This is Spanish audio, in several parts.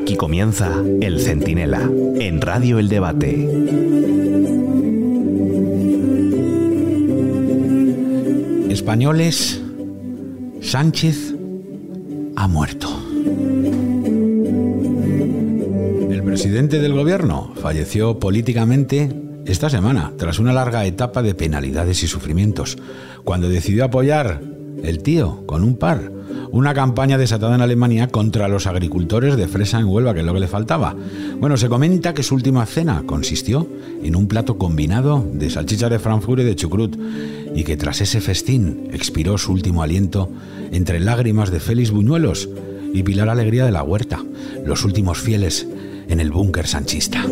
Aquí comienza El Centinela, en Radio El Debate. Españoles, Sánchez ha muerto. El presidente del gobierno falleció políticamente esta semana, tras una larga etapa de penalidades y sufrimientos, cuando decidió apoyar el tío con un par una campaña desatada en Alemania contra los agricultores de fresa en Huelva, que es lo que le faltaba. Bueno, se comenta que su última cena consistió en un plato combinado de salchicha de Frankfurt y de chucrut, y que tras ese festín expiró su último aliento entre lágrimas de Félix Buñuelos y Pilar Alegría de la Huerta, los últimos fieles en el búnker sanchista.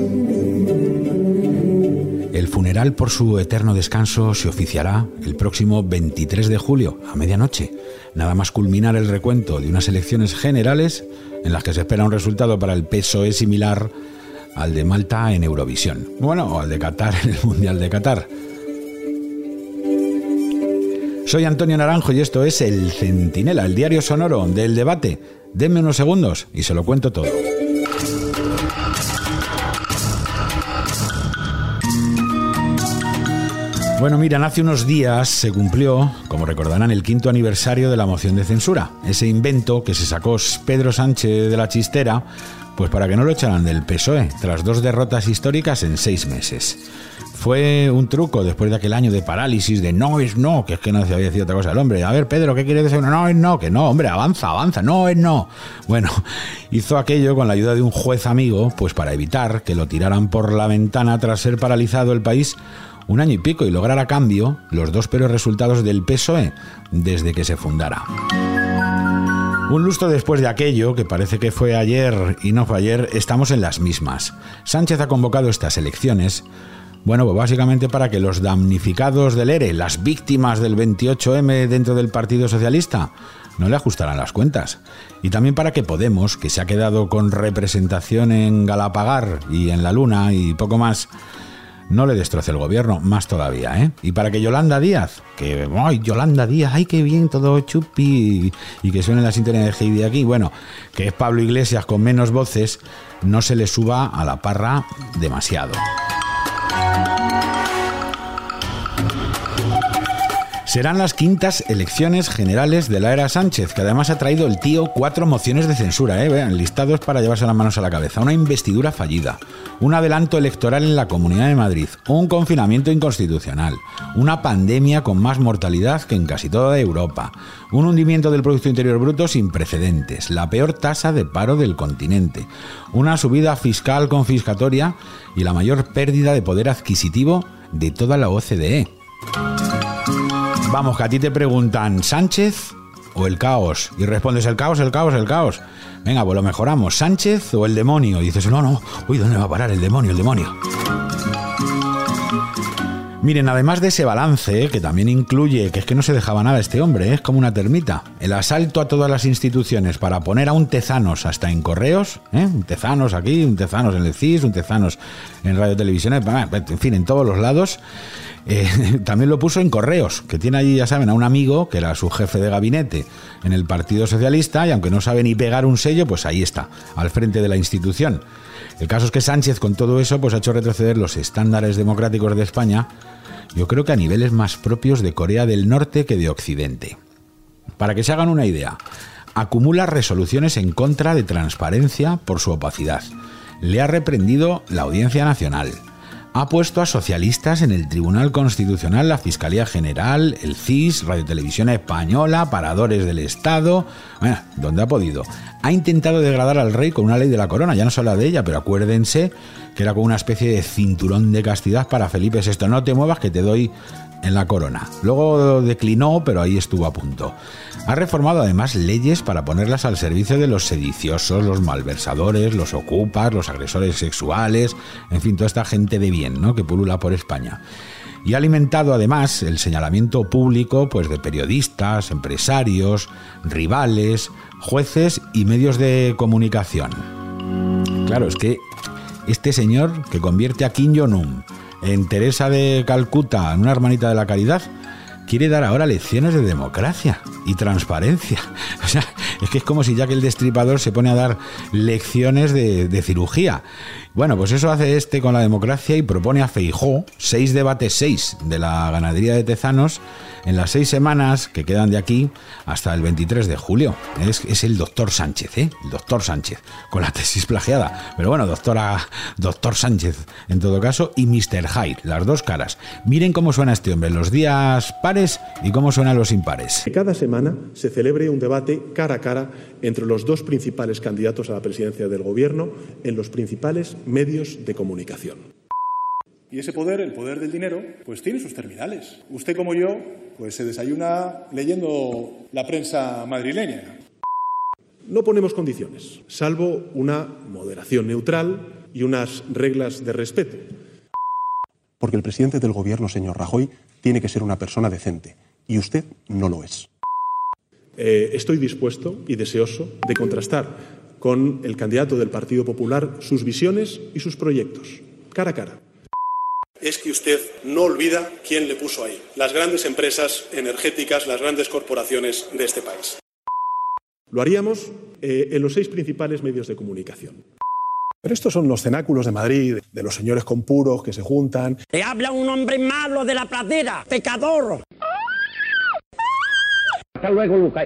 El funeral por su eterno descanso se oficiará el próximo 23 de julio, a medianoche, nada más culminar el recuento de unas elecciones generales en las que se espera un resultado para el PSOE similar al de Malta en Eurovisión. Bueno, o al de Qatar en el Mundial de Qatar. Soy Antonio Naranjo y esto es El Centinela, el diario sonoro del debate. Denme unos segundos y se lo cuento todo. Bueno, miran, hace unos días se cumplió, como recordarán, el quinto aniversario de la moción de censura. Ese invento que se sacó Pedro Sánchez de la chistera, pues para que no lo echaran del PSOE, tras dos derrotas históricas en seis meses. Fue un truco después de aquel año de parálisis, de no es no, que es que no se había decidido otra cosa el hombre. A ver, Pedro, ¿qué quiere decir? No es no, que no, hombre, avanza, avanza, no es no. Bueno, hizo aquello con la ayuda de un juez amigo, pues para evitar que lo tiraran por la ventana tras ser paralizado el país un año y pico y lograr a cambio los dos peores resultados del PSOE desde que se fundara. Un lustro después de aquello, que parece que fue ayer y no fue ayer, estamos en las mismas. Sánchez ha convocado estas elecciones, bueno, pues básicamente para que los damnificados del ERE, las víctimas del 28M dentro del Partido Socialista, no le ajustaran las cuentas. Y también para que Podemos, que se ha quedado con representación en Galapagar y en la Luna y poco más, no le destroce el gobierno, más todavía, ¿eh? Y para que Yolanda Díaz, que, ¡ay, Yolanda Díaz, ay, qué bien, todo chupi, y que suene la sintonía de aquí, bueno, que es Pablo Iglesias con menos voces, no se le suba a la parra demasiado. Serán las quintas elecciones generales de la era Sánchez, que además ha traído el tío cuatro mociones de censura, ¿eh? Listados para llevarse las manos a la cabeza. Una investidura fallida, un adelanto electoral en la Comunidad de Madrid, un confinamiento inconstitucional, una pandemia con más mortalidad que en casi toda Europa, un hundimiento del Producto Interior Bruto sin precedentes, la peor tasa de paro del continente, una subida fiscal confiscatoria y la mayor pérdida de poder adquisitivo de toda la OCDE. Vamos, que a ti te preguntan, ¿Sánchez o el caos? Y respondes, el caos, el caos, el caos. Venga, pues lo mejoramos, ¿Sánchez o el demonio? Y dices, no, no, uy, ¿dónde va a parar el demonio, el demonio? Miren, además de ese balance, que también incluye que es que no se dejaba nada este hombre, ¿eh? es como una termita, el asalto a todas las instituciones para poner a un Tezanos hasta en correos, ¿eh? un Tezanos aquí, un Tezanos en el CIS, un Tezanos en Radio Televisión, en fin, en todos los lados, eh, también lo puso en correos, que tiene allí, ya saben, a un amigo que era su jefe de gabinete en el Partido Socialista y aunque no sabe ni pegar un sello, pues ahí está, al frente de la institución. El caso es que Sánchez con todo eso pues ha hecho retroceder los estándares democráticos de España, yo creo que a niveles más propios de Corea del Norte que de Occidente. Para que se hagan una idea, acumula resoluciones en contra de transparencia por su opacidad. Le ha reprendido la Audiencia Nacional ha puesto a socialistas en el Tribunal Constitucional, la Fiscalía General, el CIS, Radio Televisión Española, paradores del Estado, bueno, donde ha podido. Ha intentado degradar al rey con una ley de la corona, ya no se habla de ella, pero acuérdense que era como una especie de cinturón de castidad para Felipe VI. No te muevas que te doy en la corona. Luego declinó, pero ahí estuvo a punto. Ha reformado además leyes para ponerlas al servicio de los sediciosos, los malversadores, los ocupas, los agresores sexuales, en fin, toda esta gente de bien, ¿no? que pulula por España. Y ha alimentado además el señalamiento público pues de periodistas, empresarios, rivales, jueces y medios de comunicación. Claro, es que este señor que convierte a Kim Jong-un en Teresa de Calcuta, en una hermanita de la caridad, quiere dar ahora lecciones de democracia y transparencia. O sea, Es que es como si ya que el Destripador se pone a dar lecciones de, de cirugía. Bueno, pues eso hace este con la democracia y propone a Feijó seis debates seis de la ganadería de Tezanos en las seis semanas que quedan de aquí hasta el 23 de julio. Es, el doctor Sánchez, ¿eh? El doctor Sánchez, con la tesis plagiada. Pero bueno, doctora, doctor Sánchez en todo caso, y Mr. Hyde, las dos caras. Miren cómo suena este hombre, los días pares y cómo suenan los impares. Cada semana se celebre un debate cara a cara entre los dos principales candidatos a la presidencia del Gobierno en los principales medios de comunicación. Y ese poder, el poder del dinero, pues tiene sus terminales. Usted como yo, pues se desayuna leyendo la prensa madrileña. No ponemos condiciones, salvo una moderación neutral y unas reglas de respeto. Porque el presidente del gobierno, señor Rajoy, tiene que ser una persona decente, y usted no lo es. Eh, estoy dispuesto y deseoso de contrastar con el candidato del Partido Popular sus visiones y sus proyectos, cara a cara es que usted no olvida quién le puso ahí, las grandes empresas energéticas, las grandes corporaciones de este país. Lo haríamos eh, en los seis principales medios de comunicación. Pero estos son los cenáculos de Madrid, de los señores con puros que se juntan. Te habla un hombre malo de la pradera, pecador. Hasta luego, Lucas.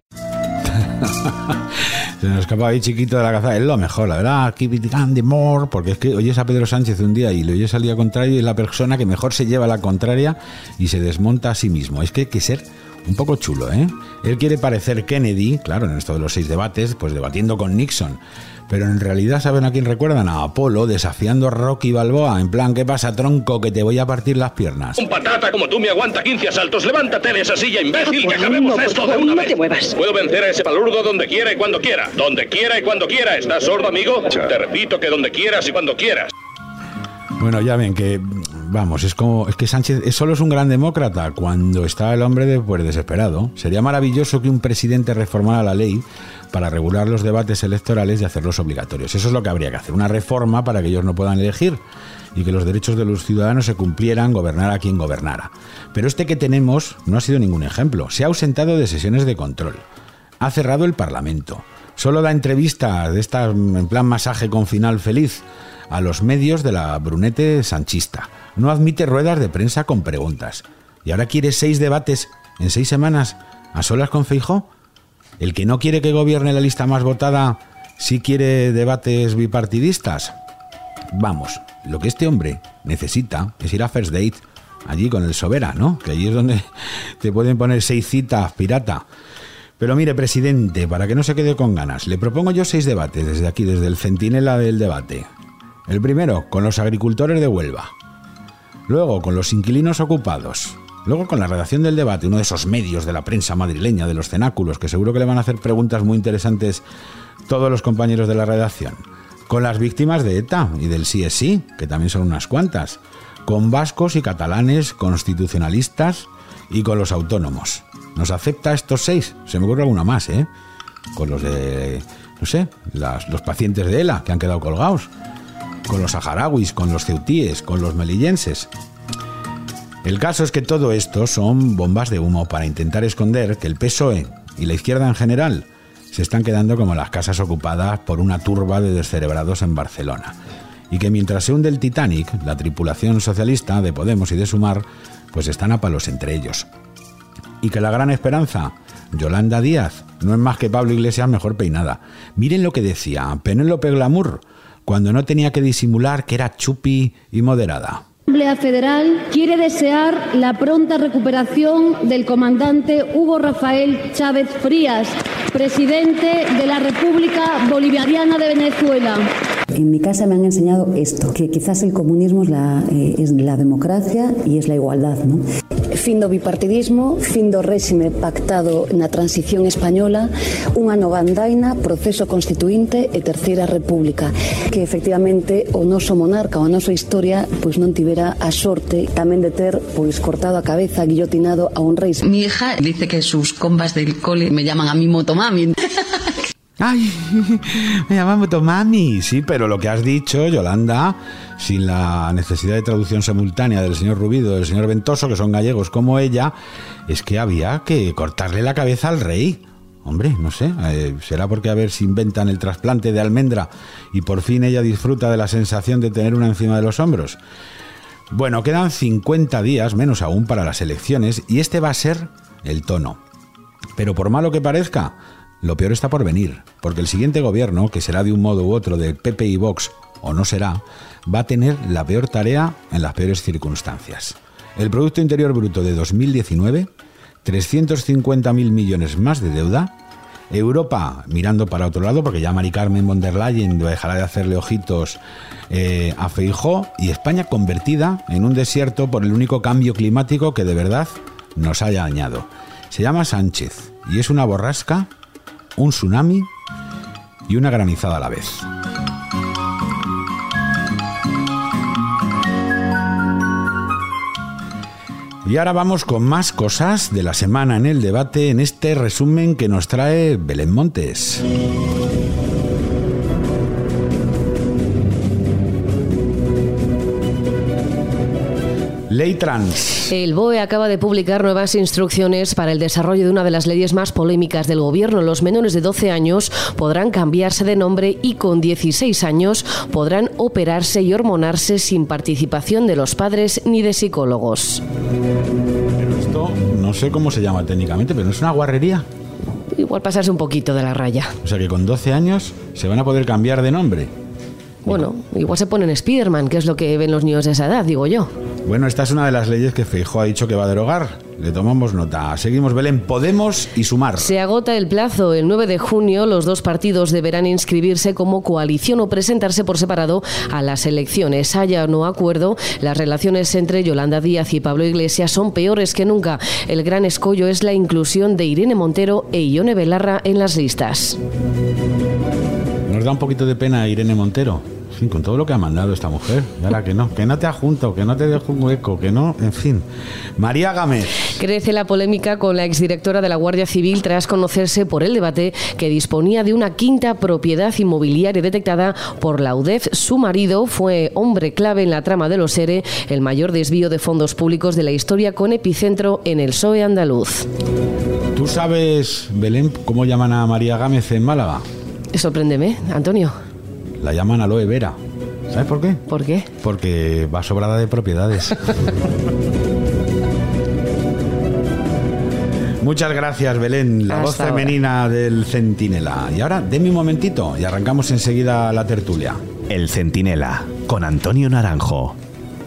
Se nos escapa ahí chiquito de la caza. Es lo mejor, la verdad. Keep it more. Porque es que oyes a Pedro Sánchez un día y le oyes al día contrario y es la persona que mejor se lleva la contraria y se desmonta a sí mismo. Es que hay que ser un poco chulo, ¿eh? Él quiere parecer Kennedy, claro, en esto de los seis debates, pues debatiendo con Nixon pero en realidad ¿saben a quién recuerdan? A Apolo desafiando a Rocky Balboa, en plan, ¿qué pasa, tronco, que te voy a partir las piernas? Un patata como tú me aguanta 15 asaltos, levántate de esa silla, imbécil, que acabemos esto de una no te muevas. Puedo vencer a ese palurdo donde quiera y cuando quiera, donde quiera y cuando quiera, ¿estás sordo, amigo? Te repito que donde quieras y cuando quieras. Bueno, ya ven que vamos, es como es que Sánchez solo es un gran demócrata cuando está el hombre pues, desesperado. Sería maravilloso que un presidente reformara la ley para regular los debates electorales y hacerlos obligatorios. Eso es lo que habría que hacer, una reforma para que ellos no puedan elegir y que los derechos de los ciudadanos se cumplieran, gobernar a quien gobernara. Pero este que tenemos no ha sido ningún ejemplo. Se ha ausentado de sesiones de control. Ha cerrado el Parlamento. Solo da entrevistas de esta en plan masaje con final feliz a los medios de la brunete sanchista. No admite ruedas de prensa con preguntas. Y ahora quiere seis debates en seis semanas a solas con Feijó. El que no quiere que gobierne la lista más votada, sí quiere debates bipartidistas. Vamos, lo que este hombre necesita es ir a First Date, allí con el Sobera, ¿no? Que allí es donde te pueden poner seis citas, pirata. Pero mire, presidente, para que no se quede con ganas, le propongo yo seis debates desde aquí, desde el centinela del debate. El primero, con los agricultores de Huelva. Luego, con los inquilinos ocupados. Luego con la redacción del debate, uno de esos medios de la prensa madrileña, de los cenáculos, que seguro que le van a hacer preguntas muy interesantes todos los compañeros de la redacción. Con las víctimas de ETA y del sí que también son unas cuantas. Con vascos y catalanes constitucionalistas y con los autónomos. ¿Nos acepta estos seis? Se me ocurre alguna más, ¿eh? Con los de, no sé, los pacientes de ELA que han quedado colgados. Con los saharauis, con los ceutíes, con los melillenses. El caso es que todo esto son bombas de humo para intentar esconder que el PSOE y la izquierda en general se están quedando como las casas ocupadas por una turba de descerebrados en Barcelona. Y que mientras se hunde el Titanic, la tripulación socialista de Podemos y de Sumar, pues están a palos entre ellos. Y que la gran esperanza, Yolanda Díaz, no es más que Pablo Iglesias mejor peinada. Miren lo que decía Penélope Glamour cuando no tenía que disimular que era chupi y moderada. Asamblea Federal quiere desear la pronta recuperación del comandante Hugo Rafael Chávez Frías, presidente de la República Bolivariana de Venezuela. En mi casa me han enseñado esto, que quizás el comunismo es la, eh, es la democracia y es la igualdad. ¿no? fin do bipartidismo, fin do réxime pactado na transición española, unha nova andaina, proceso constituinte e terceira república, que efectivamente o noso monarca, ou a nosa historia, pois non tivera a sorte tamén de ter pois cortado a cabeza, guillotinado a un rei. Mi hija dice que sus combas del cole me llaman a mí motomami. Ay, me llaman Motomami. Sí, pero lo que has dicho, Yolanda, sin la necesidad de traducción simultánea del señor Rubido del señor Ventoso, que son gallegos como ella, es que había que cortarle la cabeza al rey. Hombre, no sé, eh, será porque a ver si inventan el trasplante de almendra y por fin ella disfruta de la sensación de tener una encima de los hombros. Bueno, quedan 50 días, menos aún, para las elecciones y este va a ser el tono. Pero por malo que parezca, lo peor está por venir, porque el siguiente gobierno, que será de un modo u otro de PP y Vox, o no será, va a tener la peor tarea en las peores circunstancias. El Producto Interior Bruto de 2019 350.000 millones más de deuda. Europa mirando para otro lado, porque ya Mari Carmen von der Leyen dejará de hacerle ojitos eh, a Feijó, y España convertida en un desierto por el único cambio climático que de verdad nos haya dañado. Se llama Sánchez y es una borrasca, un tsunami y una granizada a la vez. Y ahora vamos con más cosas de la semana en el debate en este resumen que nos trae Belén Montes. Ley trans. El BOE acaba de publicar nuevas instrucciones para el desarrollo de una de las leyes más polémicas del gobierno. Los menores de 12 años podrán cambiarse de nombre y con 16 años podrán operarse y hormonarse sin participación de los padres ni de psicólogos. Pero esto no sé cómo se llama técnicamente, pero no es una guarrería. Igual pasarse un poquito de la raya. O sea que con 12 años se van a poder cambiar de nombre. Bueno, igual se ponen Spiderman, que es lo que ven los niños de esa edad, digo yo. Bueno, esta es una de las leyes que Feijóo ha dicho que va a derogar. Le tomamos nota. Seguimos, Belén. Podemos y sumar. Se agota el plazo. El 9 de junio los dos partidos deberán inscribirse como coalición o presentarse por separado a las elecciones. Haya o no acuerdo, las relaciones entre Yolanda Díaz y Pablo Iglesias son peores que nunca. El gran escollo es la inclusión de Irene Montero e Ione Belarra en las listas. Nos da un poquito de pena Irene Montero. Fin, con todo lo que ha mandado esta mujer. Y ahora que no, que no te ajunto, que no te dejo un hueco, que no, en fin. María Gámez. Crece la polémica con la exdirectora de la Guardia Civil tras conocerse por el debate que disponía de una quinta propiedad inmobiliaria detectada por la UDEF. Su marido fue hombre clave en la trama de los ERE, el mayor desvío de fondos públicos de la historia con epicentro en el PSOE andaluz. ¿Tú sabes, Belén, cómo llaman a María Gámez en Málaga? Sorpréndeme, Antonio. La llaman aloe vera. ¿Sabes por qué? ¿Por qué? Porque va sobrada de propiedades. Muchas gracias, Belén, la Hasta voz ahora. femenina del Centinela. Y ahora, denme un momentito y arrancamos enseguida la tertulia. El Centinela, con Antonio Naranjo.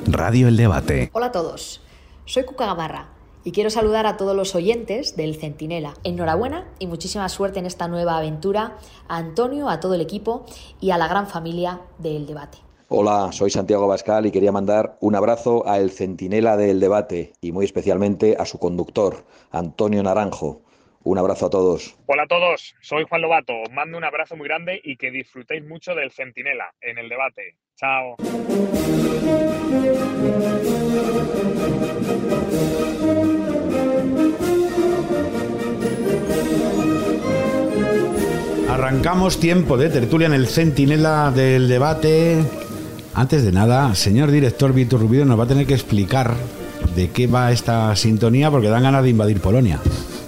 Radio El Debate. Hola a todos, soy Cuca Gamarra y quiero saludar a todos los oyentes del Centinela. Enhorabuena y muchísima suerte en esta nueva aventura a Antonio, a todo el equipo y a la gran familia del debate. Hola, soy Santiago Bascal y quería mandar un abrazo a el centinela del debate y muy especialmente a su conductor, Antonio Naranjo. Un abrazo a todos. Hola a todos, soy Juan Lobato. Os mando un abrazo muy grande y que disfrutéis mucho del Centinela en el debate. Chao. Arrancamos tiempo de tertulia en el Centinela del debate. Antes de nada, señor director Víctor Rubido nos va a tener que explicar de qué va esta sintonía porque dan ganas de invadir Polonia.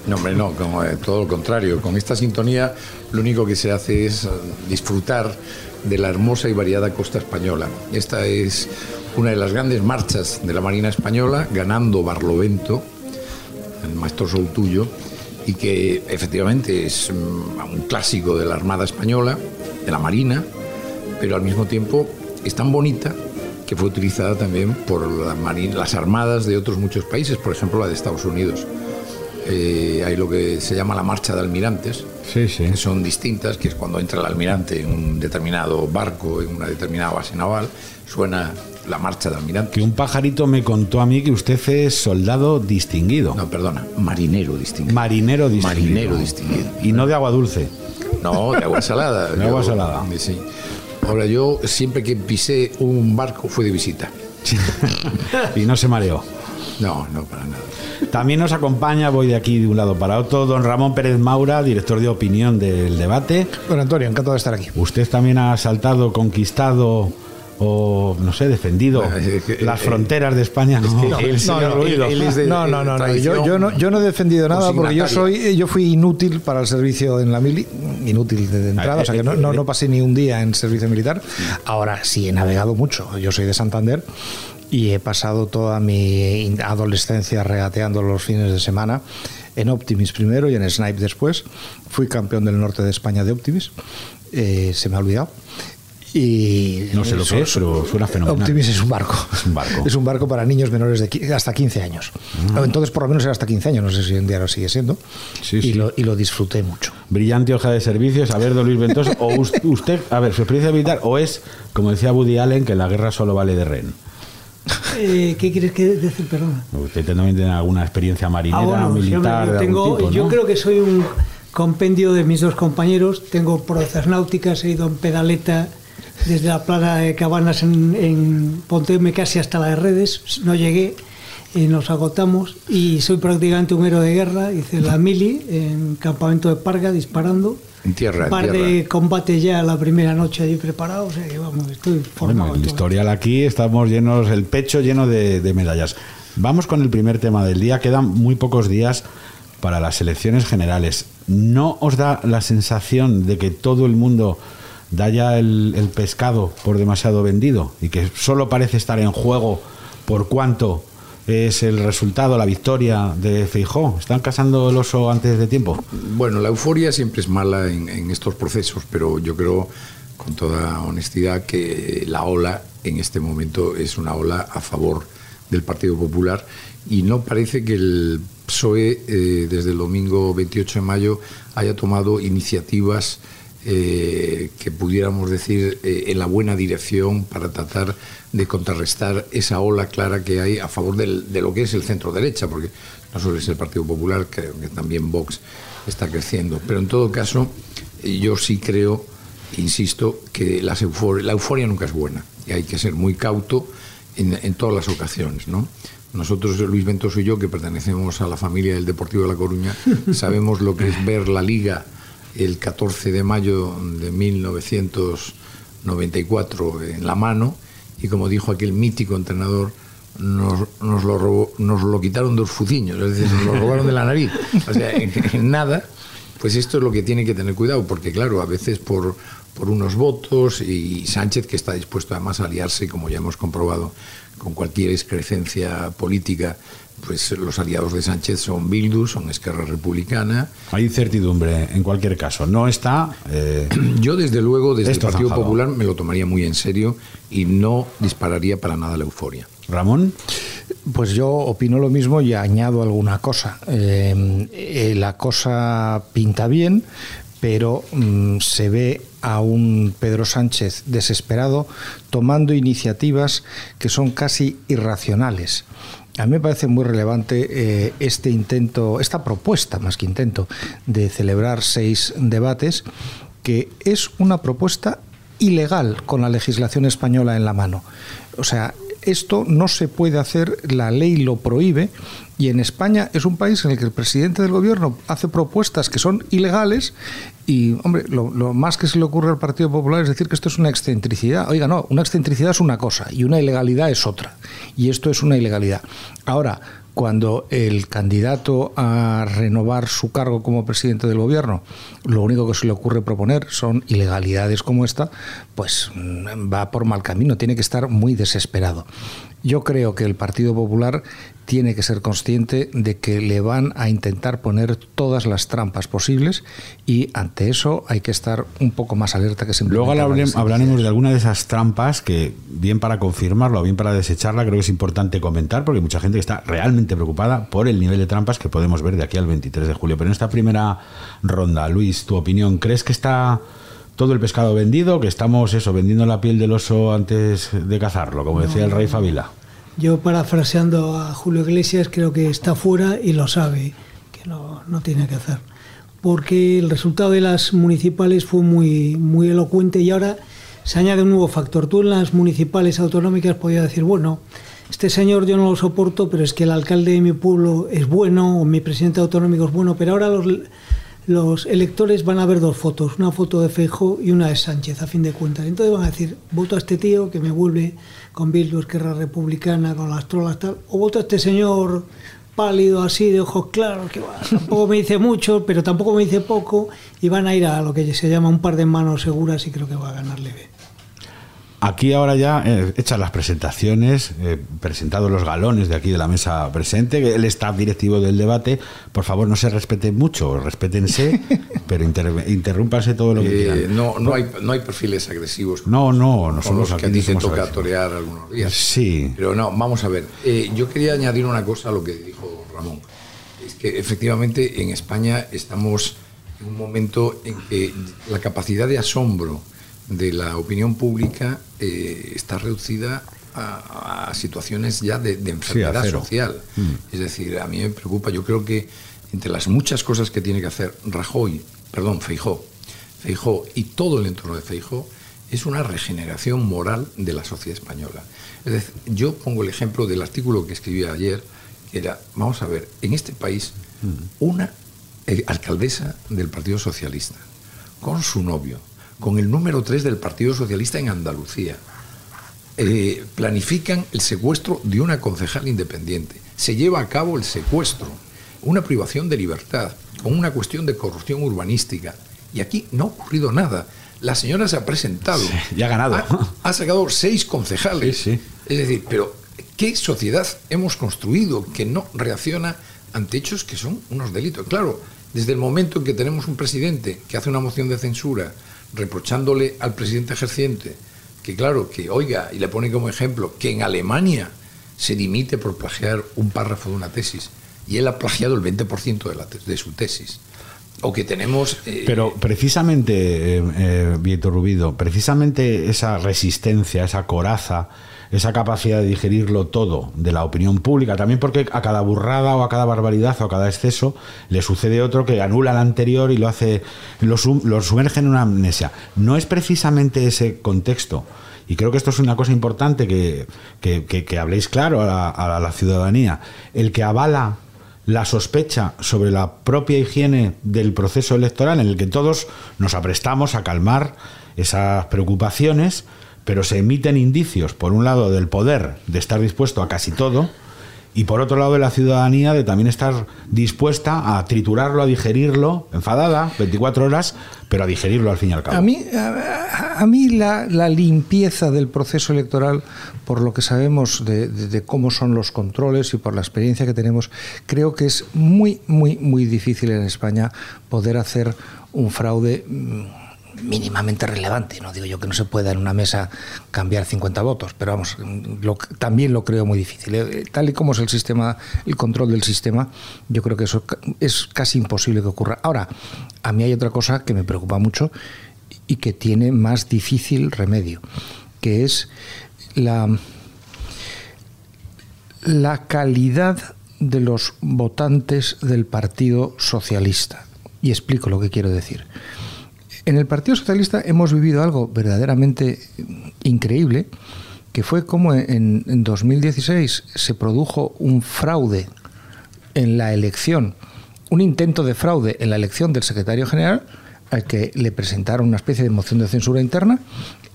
No, hombre, no, eh, todo lo contrario. Con esta sintonía lo único que se hace es eh, disfrutar de la hermosa y variada costa española. Esta es una de las grandes marchas de la Marina Española, ganando Barlovento, el maestro Soltuyo, y que efectivamente es mm, un clásico de la Armada Española, de la Marina, pero al mismo tiempo es tan bonita que fue utilizada también por la marina- las armadas de otros muchos países, por ejemplo la de Estados Unidos. Eh, hay lo que se llama la marcha de almirantes, Sí, sí. que son distintas, que es cuando entra el almirante en un determinado barco, en una determinada base naval, suena la marcha de almirante. Que un pajarito me contó a mí que usted es soldado distinguido. No, perdona, marinero distinguido. Marinero distinguido. Marinero distinguido. Y no de agua dulce. No, de agua salada. De agua salada. Sí. Ahora, yo siempre que pisé un barco fue de visita. y no se mareó. No, no, para nada. También nos acompaña, voy de aquí de un lado para otro, don Ramón Pérez Maura, director de opinión del debate. Don Antonio, encantado de estar aquí. Usted también ha saltado, conquistado o no sé, defendido las fronteras de España. No, no, no, no, yo, yo, no, yo no he defendido nada porque yo soy, yo fui inútil para el servicio en la mili, inútil de entrada, o sea que no, no, no pasé ni un día en servicio militar. Ahora sí he navegado mucho. Yo soy de Santander y he pasado toda mi adolescencia regateando los fines de semana en Optimis primero y en Snipe después. Fui campeón del norte de España de Optimis, eh, se me ha olvidado. Y no sé lo que es, pero suena fenomenal. Optimis es un barco. Es un barco. Es un barco para niños menores de hasta 15 años. Ah. Entonces, por lo menos era hasta 15 años. No sé si hoy en día lo sigue siendo. Sí, y, sí. Lo, y lo disfruté mucho. Brillante hoja de servicios. A ver, don Luis Ventoso, o usted, a ver, su experiencia militar, o es, como decía Woody Allen, que la guerra solo vale de ren. Eh, ¿Qué quieres que decir? Perdona. Usted también tiene alguna experiencia marinera, ah, bueno, militar. Yo, de tengo, algún tipo, ¿no? yo creo que soy un compendio de mis dos compañeros. Tengo proezas náuticas, he ido en pedaleta desde la playa de Cabanas en, en Ponteume casi hasta la de Redes. No llegué, eh, nos agotamos y soy prácticamente un héroe de guerra. Hice la mili en campamento de Parga disparando. En tierra, Un par en tierra. de combate ya la primera noche allí preparado. O sea que vamos, estoy formado. Bueno, el historial aquí estamos llenos, el pecho lleno de, de medallas. Vamos con el primer tema del día. Quedan muy pocos días para las elecciones generales. ¿No os da la sensación de que todo el mundo da ya el, pescado por demasiado vendido y que solo parece estar en juego por cuánto es el resultado, la victoria de Feijó? ¿Están cazando el oso antes de tiempo? Bueno, la euforia siempre es mala en, en estos procesos, pero yo creo con toda honestidad que la ola en este momento es una ola a favor del Partido Popular y no parece que el PSOE eh, desde el domingo 28 de mayo haya tomado iniciativas eh, que pudiéramos decir eh, en la buena dirección para tratar de contrarrestar esa ola clara que hay a favor del, de lo que es el centro derecha, porque no solo es el Partido Popular, creo que también Vox está creciendo. Pero en todo caso, yo sí creo, insisto, que las eufor la euforia nunca es buena y hay que ser muy cauto en, en todas las ocasiones, ¿no? Nosotros, Luis Ventoso y yo, que pertenecemos a la familia del Deportivo de La Coruña, sabemos lo que es ver la liga el 14 de mayo de 1994 en la mano y como dijo aquel mítico entrenador, nos, nos, lo, robó, nos lo quitaron dos fuciños, es decir, nos lo robaron de la nariz. O sea, en, en nada, pues esto es lo que tiene que tener cuidado, porque claro, a veces por, por unos votos y Sánchez que está dispuesto además a aliarse, como ya hemos comprobado, con cualquier excrecencia política, pues los aliados de Sánchez son Bildu, son Esquerra Republicana. Hay incertidumbre en cualquier caso. No está. Eh, Yo, desde luego, desde el Partido zanjado. Popular me lo tomaría muy en serio y no dispararía para nada la euforia. Ramón. Pues yo opino lo mismo y añado alguna cosa. Eh, eh, la cosa pinta bien, pero mm, se ve a un Pedro Sánchez desesperado tomando iniciativas que son casi irracionales. A mí me parece muy relevante eh, este intento, esta propuesta, más que intento, de celebrar seis debates, que es una propuesta ilegal con la legislación española en la mano. O sea, esto no se puede hacer, la ley lo prohíbe y en España es un país en el que el presidente del gobierno hace propuestas que son ilegales y, hombre, lo, más que se le ocurre al Partido Popular es decir que esto es una excentricidad. Oiga, no, una excentricidad es una cosa y una ilegalidad es otra. Y esto es una ilegalidad. Ahora, cuando el candidato a renovar su cargo como presidente del gobierno, lo único que se le ocurre proponer son ilegalidades como esta, pues va por mal camino, tiene que estar muy desesperado. Yo creo que el Partido Popular tiene que ser consciente de que le van a intentar poner todas las trampas posibles y ante eso hay que estar un poco más alerta que simplemente. Luego hablaremos de alguna de esas trampas que, bien para confirmarlo o bien para desecharla, creo que es importante comentar porque hay mucha gente que está realmente preocupada por el nivel de trampas que podemos ver de aquí al 23 de julio. Pero en esta primera ronda, Luis, tu opinión, ¿crees que está todo el pescado vendido, que estamos eso, vendiendo la piel del oso antes de cazarlo, como decía el rey Fabila? Yo parafraseando a Julio Iglesias creo que está fuera y lo sabe, que no, no tiene que hacer. Porque el resultado de las municipales fue muy, muy elocuente y ahora se añade un nuevo factor. Tú en las municipales autonómicas podías decir, bueno, este señor yo no lo soporto, pero es que el alcalde de mi pueblo es bueno, o mi presidente autonómico es bueno, pero ahora los, los electores van a ver dos fotos, una foto de Feijóo y una de Sánchez, a fin de cuentas. Entonces van a decir, voto a este tío que me vuelve con Bildu, Esquerra Republicana, con las trolas tal, o voto a este señor pálido así, de ojos claros, que tampoco me dice mucho, pero tampoco me dice poco, y van a ir a lo que se llama un par de manos seguras y creo que va a ganar leve. Aquí ahora ya eh, hechas las presentaciones, eh, presentados los galones de aquí de la mesa presente, el staff directivo del debate, por favor no se respeten mucho, respétense, pero interrúmpanse todo lo que eh, quieran. No, no, hay, no hay perfiles agresivos. No, no, no somos los que a ti te toca torear algunos días. Sí. Pero no, vamos a ver. yo quería añadir una cosa a lo que dijo Ramón. Es que efectivamente en España estamos en un momento en que la capacidad de asombro de la opinión pública eh, está reducida a, situaciones ya de, enfermedad social. Mm. Es decir, a mí me preocupa, yo creo que entre las muchas cosas que tiene que hacer Rajoy, perdón, Feijó, Feijó y todo el entorno de Feijó, es una regeneración moral de la sociedad española. Es decir, yo pongo el ejemplo del artículo que escribí ayer, que era, vamos a ver, en este país, mm. una eh, alcaldesa del Partido Socialista, con su novio, con el número 3 del Partido Socialista en Andalucía. Eh, planifican el secuestro de una concejal independiente. Se lleva a cabo el secuestro, una privación de libertad, con una cuestión de corrupción urbanística. Y aquí no ha ocurrido nada. La señora se ha presentado. ya ha ganado. Ha, sacado seis concejales. Es decir, pero ¿qué sociedad hemos construido que no reacciona ante hechos que son unos delitos? Claro, desde el momento en que tenemos un presidente que hace una moción de censura reprochándole al presidente ejerciente que, claro, que oiga, y le pone como ejemplo, que en Alemania se dimite por plagiar un párrafo de una tesis y él ha plagiado el 20% de, de su tesis. O que tenemos... Eh, Pero precisamente, eh, eh, Rubido, precisamente esa resistencia, esa coraza, esa capacidad de digerirlo todo de la opinión pública, también porque a cada burrada o a cada barbaridad o a cada exceso le sucede otro que anula el anterior y lo hace, lo, sumerge en una amnesia. No es precisamente ese contexto. Y creo que esto es una cosa importante que, que, habléis claro a la, ciudadanía. El que avala la sospecha sobre la propia higiene del proceso electoral en el que todos nos aprestamos a calmar esas preocupaciones pero se emiten indicios, por un lado, del poder de estar dispuesto a casi todo, y por otro lado de la ciudadanía de también estar dispuesta a triturarlo, a digerirlo, enfadada, 24 horas, pero a digerirlo al fin y al cabo. A mí, a, mí la, limpieza del proceso electoral, por lo que sabemos de, de, cómo son los controles y por la experiencia que tenemos, creo que es muy, muy, muy difícil en España poder hacer un fraude mm, mínimamente relevante. No digo yo que no se pueda en una mesa cambiar 50 votos, pero vamos, también lo creo muy difícil. Eh, tal y como es el sistema, el control del sistema, yo creo que eso es casi imposible que ocurra. Ahora, a mí hay otra cosa que me preocupa mucho y que tiene más difícil remedio, que es la, la calidad de los votantes del Partido Socialista. Y explico lo que quiero decir. En el Partido Socialista hemos vivido algo verdaderamente increíble, que fue como en, 2016 se produjo un fraude en la elección, un intento de fraude en la elección del secretario general, al que le presentaron una especie de moción de censura interna,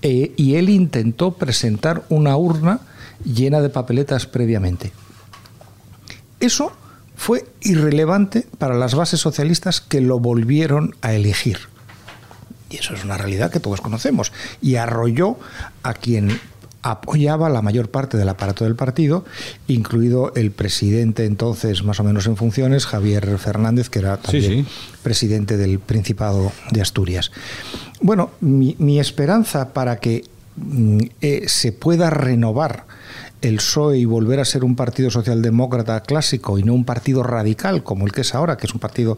eh, y él intentó presentar una urna llena de papeletas previamente. Eso fue irrelevante para las bases socialistas que lo volvieron a elegir. Y eso es una realidad que todos conocemos. Y arrolló a quien apoyaba la mayor parte del aparato del partido, incluido el presidente entonces más o menos en funciones, Javier Fernández, que era también presidente del Principado de Asturias. Bueno, mi, esperanza para que mm, eh, se pueda renovar el PSOE y volver a ser un partido socialdemócrata clásico y no un partido radical como el que es ahora, que es un partido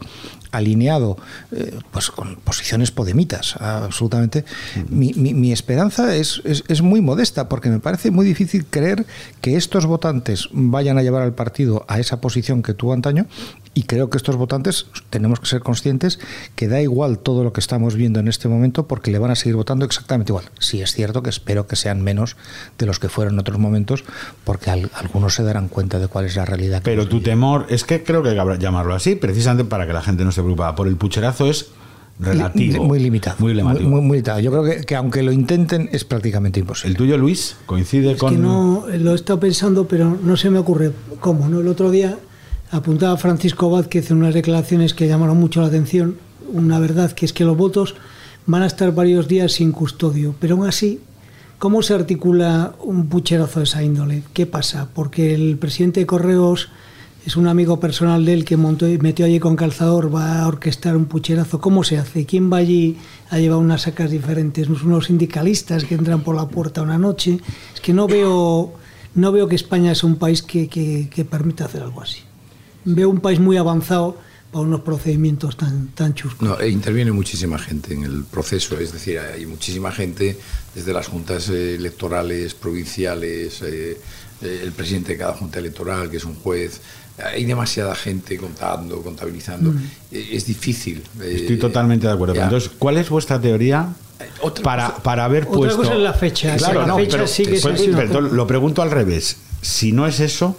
alineado eh, pues con posiciones podemitas, absolutamente. mi, esperanza es, es, muy modesta porque me parece muy difícil creer que estos votantes vayan a llevar al partido a esa posición que tuvo antaño y creo que estos votantes tenemos que ser conscientes que da igual todo lo que estamos viendo en este momento porque le van a seguir votando exactamente igual. Sí es cierto que espero que sean menos de los que fueron en otros momentos porque algunos se darán cuenta de cuál es la realidad. Pero tu temor, es que creo que hay que llamarlo así, precisamente para que la gente no esté preocupada por el pucherazo, es relativo. Muy limitado. Muy, limitado. Muy, limitado. Yo creo que, aunque lo intenten es prácticamente imposible. ¿El tuyo, Luis, coincide con...? Que no, lo he estado pensando, pero no se me ocurre cómo. ¿no? El otro día apuntaba Francisco Vázquez en unas declaraciones que llamaron mucho la atención. Una verdad que es que los votos van a estar varios días sin custodio, pero aún así ¿Cómo se articula un pucherazo de esa índole? ¿Qué pasa? Porque el presidente de Correos es un amigo personal de él que montó, metió allí con calzador, va a orquestar un pucherazo. ¿Cómo se hace? ¿Quién va allí a llevar unas sacas diferentes? ¿Unos sindicalistas que entran por la puerta una noche? Es que no veo, no veo que España es un país que, que, permita hacer algo así. Veo un país muy avanzado para unos procedimientos tan, tan chuscos. No, e interviene muchísima gente en el proceso, es decir, hay muchísima gente desde las juntas electorales provinciales, eh, eh, el presidente de cada junta electoral, que es un juez, hay demasiada gente contando, contabilizando. Mm. Eh, es difícil. Eh, Estoy totalmente de acuerdo. Entonces, ¿cuál es vuestra teoría para, para haber puesto. Otra cosa es la fecha. Claro, no, pero, pues, lo pregunto al revés. Si no es eso,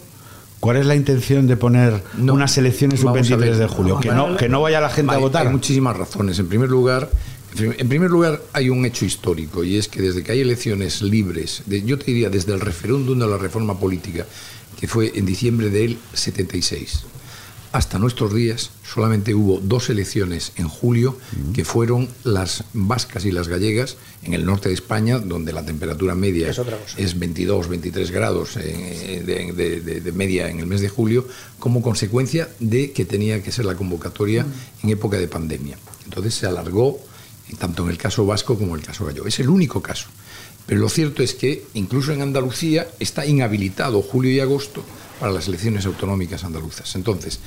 ¿cuál es la intención de poner unas elecciones un 23 de julio? que, no, que no vaya la gente a votar. Hay muchísimas razones. En primer lugar. En primer lugar, hay un hecho histórico y es que desde que hay elecciones libres, yo te diría desde el referéndum de la reforma política, que fue en diciembre del 76. Hasta nuestros días solamente hubo dos elecciones en julio, que fueron las vascas y las gallegas en el norte de España, donde la temperatura media es, 22, 23 grados eh, de, media en el mes de julio, como consecuencia de que tenía que ser la convocatoria en época de pandemia. Entonces se alargó, tanto en el caso vasco como en el caso gallego. Es el único caso. Pero lo cierto es que incluso en Andalucía está inhabilitado julio y agosto para las elecciones autonómicas andaluzas. Entonces,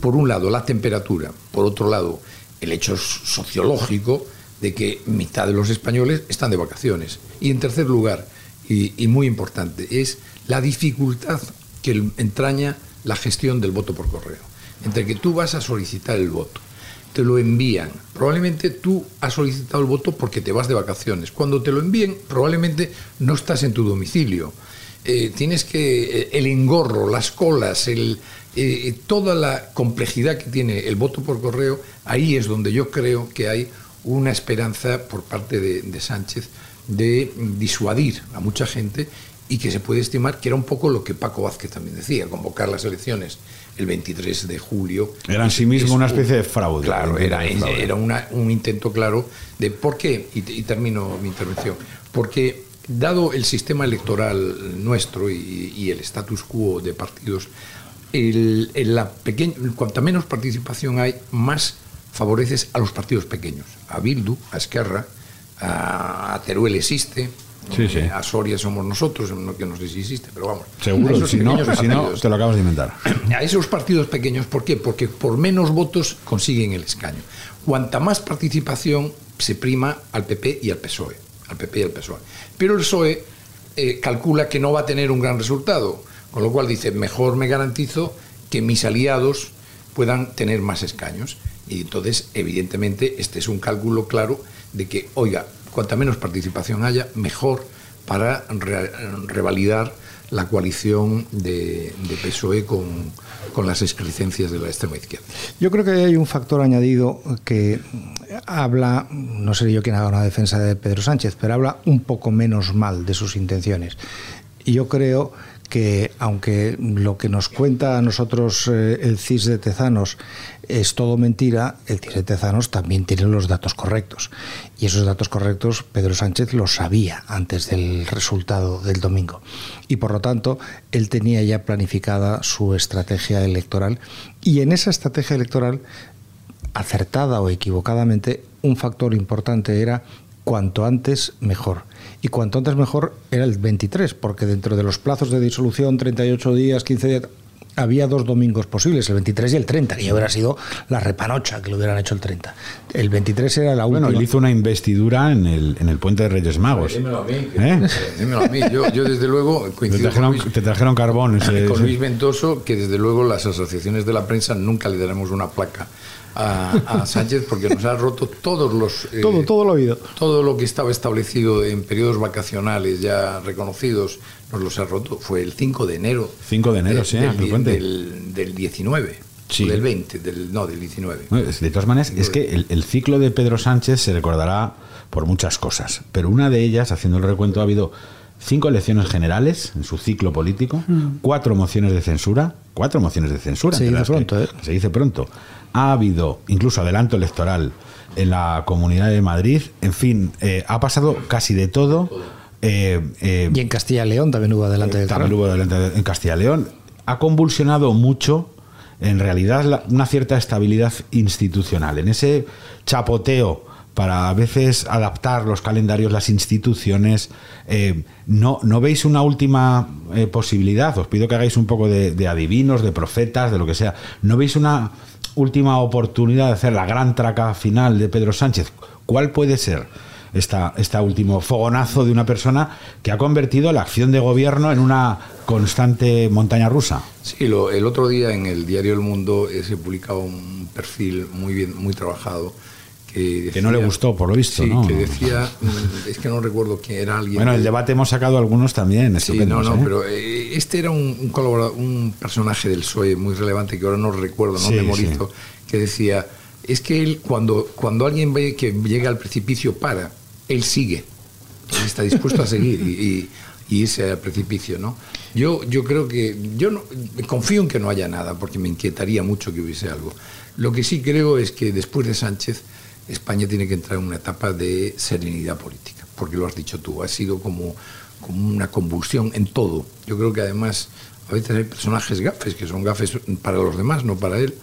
por un lado, la temperatura, por otro lado, el hecho sociológico de que mitad de los españoles están de vacaciones. Y en tercer lugar, y, muy importante, es la dificultad que entraña la gestión del voto por correo. Entre que tú vas a solicitar el voto, te lo envían. Probablemente tú has solicitado el voto porque te vas de vacaciones. Cuando te lo envíen, probablemente no estás en tu domicilio. Eh, tienes que eh, el engorro, las colas, el, eh, toda la complejidad que tiene el voto por correo, ahí es donde yo creo que hay una esperanza por parte de, de Sánchez de disuadir a mucha gente y que se puede estimar que era un poco lo que Paco Vázquez también decía, convocar las elecciones el 23 de julio. Era en sí mismo una especie de fraude. Claro, era, era un intento claro de por qué, y, termino mi intervención, porque dado el sistema electoral nuestro y, el status quo de partidos, el, la pequeña, cuanta menos participación hay, más favoreces a los partidos pequeños, a Bildu, a Esquerra, a, a Teruel existe, Sí, sí. A Soria somos nosotros, no que no sé si existe, pero vamos. Seguro, si no, si no, te lo acabas de inventar. A esos partidos pequeños, ¿por qué? Porque por menos votos consiguen el escaño. Cuanta más participación se prima al PP y al PSOE. Al PP y al PSOE. Pero el PSOE eh, calcula que no va a tener un gran resultado, con lo cual dice, mejor me garantizo que mis aliados puedan tener más escaños. Y entonces, evidentemente, este es un cálculo claro de que, oiga, cuanta menos participación haya, mejor para revalidar la coalición de, PSOE con, con, las excrescencias de la extrema izquierda. Yo creo que hay un factor añadido que habla, no sé yo quién haga una defensa de Pedro Sánchez, pero habla un poco menos mal de sus intenciones. Y yo creo que aunque lo que nos cuenta a nosotros eh, el CIS de Tezanos es todo mentira, el CIS de Tezanos también tiene los datos correctos. Y esos datos correctos Pedro Sánchez los sabía antes del resultado del domingo. Y por lo tanto, él tenía ya planificada su estrategia electoral. Y en esa estrategia electoral, acertada o equivocadamente, un factor importante era cuanto antes mejor. Y cuanto antes mejor era el 23, porque dentro de los plazos de disolución, 38 días, 15 días, había dos domingos posibles, el 23 y el 30, que ya hubiera sido la repanocha que lo hubieran hecho el 30. El 23 era la última. Bueno, él hizo una investidura en el, en el puente de Reyes Magos. dímelo a mí. ¿Eh? Dímelo a mí. Yo, yo, desde luego coincido te trajeron, con Luis, te trajeron carbón. Ese, con Luis Ventoso, que desde luego las asociaciones de la prensa nunca le daremos una placa a, a Sánchez porque nos ha roto todos los... eh, Todo, todo lo oído. todo lo que estaba establecido en periodos vacacionales ya reconocidos, nos los ha roto. Fue el 5 de enero. 5 de enero, del- sí, del, del, del 19. Sí. Del 20, del, no, del 19. Bueno, De todas maneras, es que el, el ciclo de Pedro Sánchez se recordará por muchas cosas, pero una de ellas, haciendo el recuento, ha habido cinco elecciones generales en su ciclo político, Mm. cuatro mociones de censura, cuatro mociones de censura. Se dice pronto, ¿eh? Se dice pronto. Ha habido incluso adelanto electoral en la Comunidad de Madrid, en fin, eh, ha pasado casi de todo. eh, eh, Y en Castilla y León también hubo adelante del también hubo adelante en Castilla y León. Ha convulsionado mucho, en realidad, la- una cierta estabilidad institucional. En ese chapoteo para a veces adaptar los calendarios, las instituciones, eh, no, ¿no veis una última eh, posibilidad? Os pido que hagáis un poco de, de adivinos, de profetas, de lo que sea. ¿No veis una última oportunidad de hacer la gran traca final de Pedro Sánchez? ¿Cuál puede ser? esta, este último fogonazo de una persona que ha convertido la acción de gobierno en una constante montaña rusa. Sí, lo- el otro día en el diario El Mundo eh, se publicaba un perfil muy bien, muy trabajado. Que, Que no le gustó, por lo visto, Sí, ¿no? que decía, mm, es que no recuerdo quién era alguien. Bueno, el de- debate hemos sacado algunos también. Sí, no, no, ¿eh? pero eh, este era un, un colaborador, un personaje del PSOE muy relevante que ahora no recuerdo, no Sí, memorizo, que decía, es que él cuando, cuando alguien ve que llega al precipicio para, él sigue, él está dispuesto a seguir y, y- y irse al precipicio, ¿no? Yo, yo creo que, yo no, confío en que no haya nada, porque me inquietaría mucho que hubiese algo. Lo que sí creo es que después de Sánchez, España tiene que entrar en una etapa de serenidad política, porque lo has dicho tú, ha sido como, como una convulsión en todo. Yo creo que además a veces hay personajes gafes, que son gafes para los demás, no para él.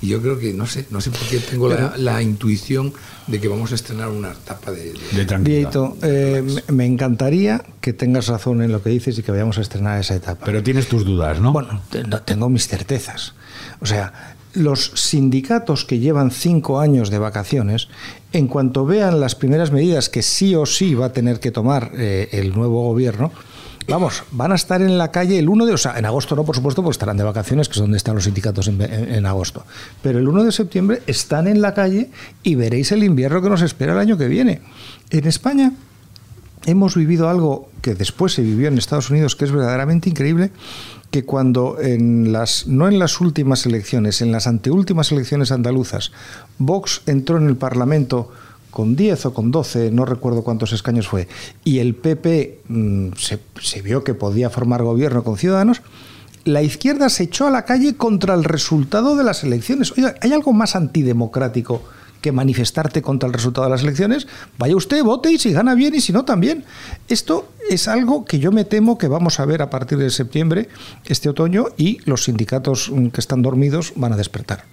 Y yo creo que, no sé, no sé por qué tengo la, la intuición de que vamos a estrenar una etapa de, de- Dieito, eh, me- encantaría que tengas razón en lo que dices y que vayamos a estrenar esa etapa. Pero tienes tus dudas, ¿no? Bueno, te- no, tengo mis certezas. O sea, los sindicatos que llevan cinco años de vacaciones, en cuanto vean las primeras medidas que sí o sí va a tener que tomar eh, el nuevo gobierno, vamos, van a estar en la calle el 1 de, o sea, en agosto no, por supuesto, porque estarán de vacaciones, que es donde están los sindicatos en, en- en agosto. Pero el 1 de septiembre están en la calle y veréis el invierno que nos espera el año que viene. En España hemos vivido algo que después se vivió en Estados Unidos que es verdaderamente increíble que cuando en las no en las últimas elecciones, en las anteúltimas elecciones andaluzas, Vox entró en el Parlamento con 10 o con 12, no recuerdo cuántos escaños fue, y el PP mm, se, se vio que podía formar gobierno con Ciudadanos, la izquierda se echó a la calle contra el resultado de las elecciones. Oiga, ¿hay algo más antidemocrático que manifestarte contra el resultado de las elecciones? Vaya usted, vote y si gana bien y si no también. Esto es algo que yo me temo que vamos a ver a partir de septiembre, este otoño, y los sindicatos mm, que están dormidos van a despertar.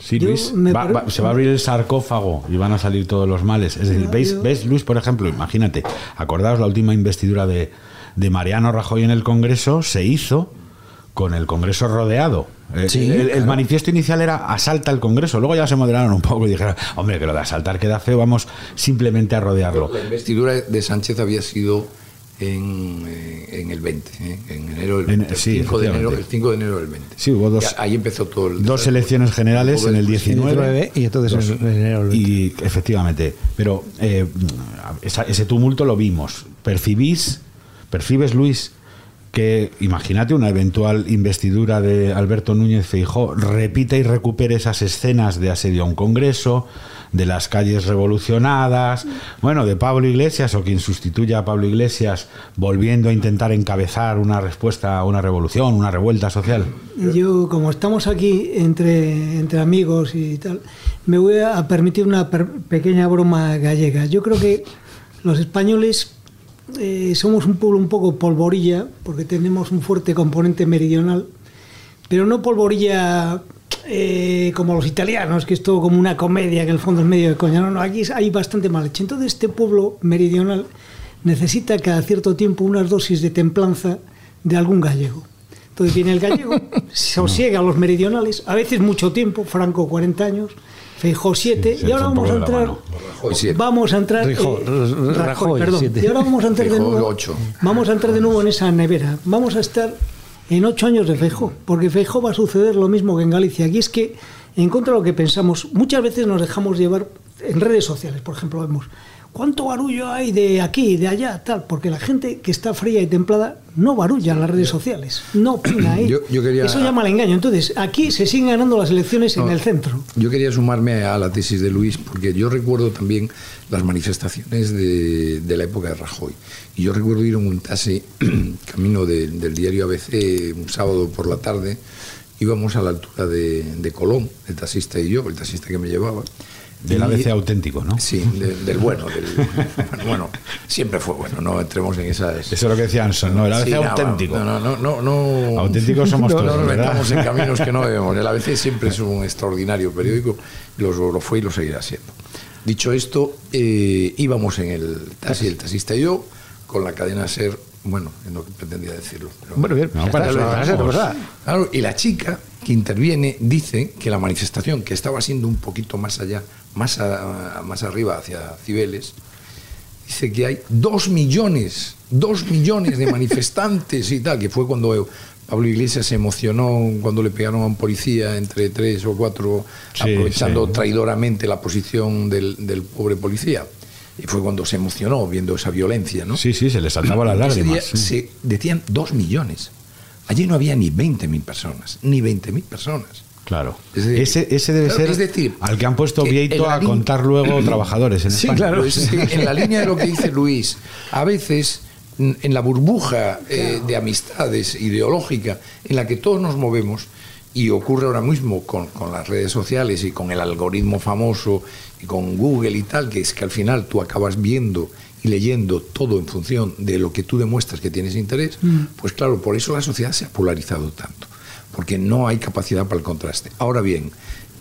Sí, Luis, me va- pare- va- se va a abrir el sarcófago y van a salir todos los males. Es decir, ¿veis, ¿ves, Luis, por ejemplo? Imagínate, acordaos la última investidura de, de Mariano Rajoy en el Congreso, se hizo con el Congreso rodeado. Eh, Sí, el, el claro. manifiesto inicial era asalta el Congreso, luego ya se moderaron un poco y dijeron, hombre, que lo de asaltar queda feo, vamos simplemente a rodearlo. La investidura de Sánchez había sido en, eh, en el 20, ¿eh? en enero del En- 20, el, sí, 5 de enero, el 5 de enero del 20. Sí, hubo dos, ahí empezó todo el dos elecciones generales en el 19 y entonces en enero del Y efectivamente, pero eh, esa- ese tumulto lo vimos. ¿Percibís, percibes, Luis, que imagínate una eventual investidura de Alberto Núñez Feijó repita y recupere esas escenas de asedio a un congreso, de las calles revolucionadas, bueno, de Pablo Iglesias o quien sustituya a Pablo Iglesias volviendo a intentar encabezar una respuesta a una revolución, una revuelta social? Yo, como estamos aquí entre, entre amigos y tal, me voy a permitir una pequeña broma gallega. Yo creo que los españoles eh, somos un pueblo un poco polvorilla, porque tenemos un fuerte componente meridional, pero no polvorilla eh, como los italianos, que es todo como una comedia, que en el fondo es medio de coña. No, no, aquí hay bastante mal hecho. Entonces, este pueblo meridional necesita cada cierto tiempo unas dosis de templanza de algún gallego. Entonces viene el gallego, sosiega a los meridionales, a veces mucho tiempo, Franco 40 años, Feijó 7, Sí, y ahora vamos a entrar, vamos a entrar, Rajoy, eh, Rajoy, perdón, siete. y ahora vamos a entrar de nuevo, vamos a entrar de nuevo en esa nevera, vamos a estar en ocho años de Feijó, porque Feijó va a suceder lo mismo que en Galicia, aquí es que en contra de lo que pensamos. Muchas veces nos dejamos llevar en redes sociales, por ejemplo, vemos ¿Cuánto barullo hay de aquí, de allá, tal? Porque la gente que está fría y templada no barulla en las redes sociales, no opina ahí. Eso llama al engaño. Entonces, aquí se siguen ganando las elecciones en el centro. Yo quería sumarme a la tesis de Luis, porque yo recuerdo también las manifestaciones de, la época de Rajoy. Y yo recuerdo ir en un taxi, camino del diario ABC, un sábado por la tarde, íbamos a la altura de, de Colón, el taxista y yo, el taxista que me llevaba. Del ABC auténtico, ¿no? Sí, del bueno. bueno, siempre fue bueno, no entremos en esas... Eso es lo que decía Anson, ¿no? El ABC auténtico. No, no, no, no, Auténticos somos todos, No nos metamos en caminos que no debemos. El ABC siempre es un extraordinario periódico, lo, lo fue y lo seguirá siendo. Dicho esto, eh, íbamos en el taxi, el taxista y yo, con la cadena SER, bueno, no pretendía decirlo. bueno, bien, no, para, Claro, y la chica que interviene dice que la manifestación, que estaba siendo un poquito más allá, más, más arriba hacia Cibeles, dice que hay dos millones, dos millones de manifestantes y tal, que fue cuando Pablo Iglesias se emocionó cuando le pegaron a un policía entre tres o cuatro, aprovechando traidoramente la posición del, del, pobre policía. Y fue cuando se emocionó viendo esa violencia, ¿no? Sí, sí, se le saltaba las lágrimas. se decían dos millones. Allí no había ni 20.000 personas, ni 20.000 personas. Claro. ese, ese debe ser decir, al que han puesto Vieito a contar luego trabajadores en sí, claro. en la línea de lo que dice Luis, a veces en la burbuja eh, de amistades ideológica en la que todos nos movemos, y ocurre ahora mismo con, con, las redes sociales y con el algoritmo famoso y con Google y tal, que es que al final tú acabas viendo y leyendo todo en función de lo que tú demuestras que tienes interés, mm. pues claro, por eso la sociedad se ha polarizado tanto, porque no hay capacidad para el contraste. Ahora bien,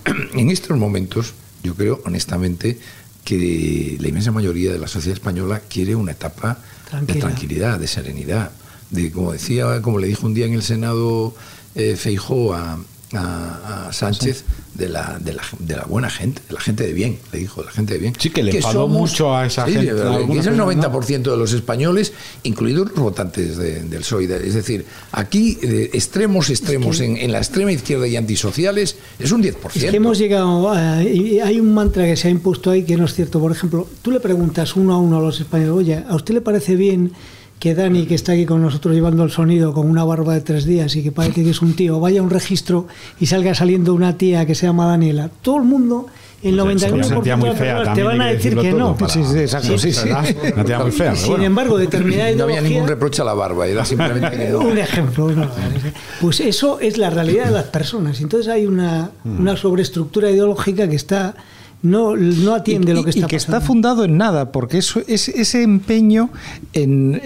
en estos momentos, yo creo honestamente que la inmensa mayoría de la sociedad española quiere una etapa de tranquilidad, de serenidad, de como decía, como le dijo un día en el Senado eh, Feijó a, a, Sánchez de la, de, la, de la, buena gente, de la gente de bien, le dijo, de la gente de bien. Sí, que le enfadó mucho a esa gente. es el 90% de los españoles, incluidos los votantes del PSOE. Es decir, aquí eh, extremos, extremos, en, en, la extrema izquierda y antisociales, es un 10%. Es que hemos llegado, a, hay un mantra que se ha impuesto ahí que no es cierto. Por ejemplo, tú le preguntas uno a uno a los españoles, oye, ¿a usted le parece bien que Dani, que está aquí con nosotros llevando el sonido con una barba de tres días y que parece que es un tío, vaya a un registro y salga saliendo una tía que se llama Daniela, todo el mundo el 99% de te van a decir que no. Sí, sí, exacto. Sí, sí, Una tía muy fea. Sin embargo, determinada No había ningún reproche a la barba, era simplemente Un ejemplo. Pues eso es la realidad de las personas. Entonces hay una, una sobreestructura ideológica que está no, no atiende lo que está y que está fundado en nada, porque eso es ese empeño en,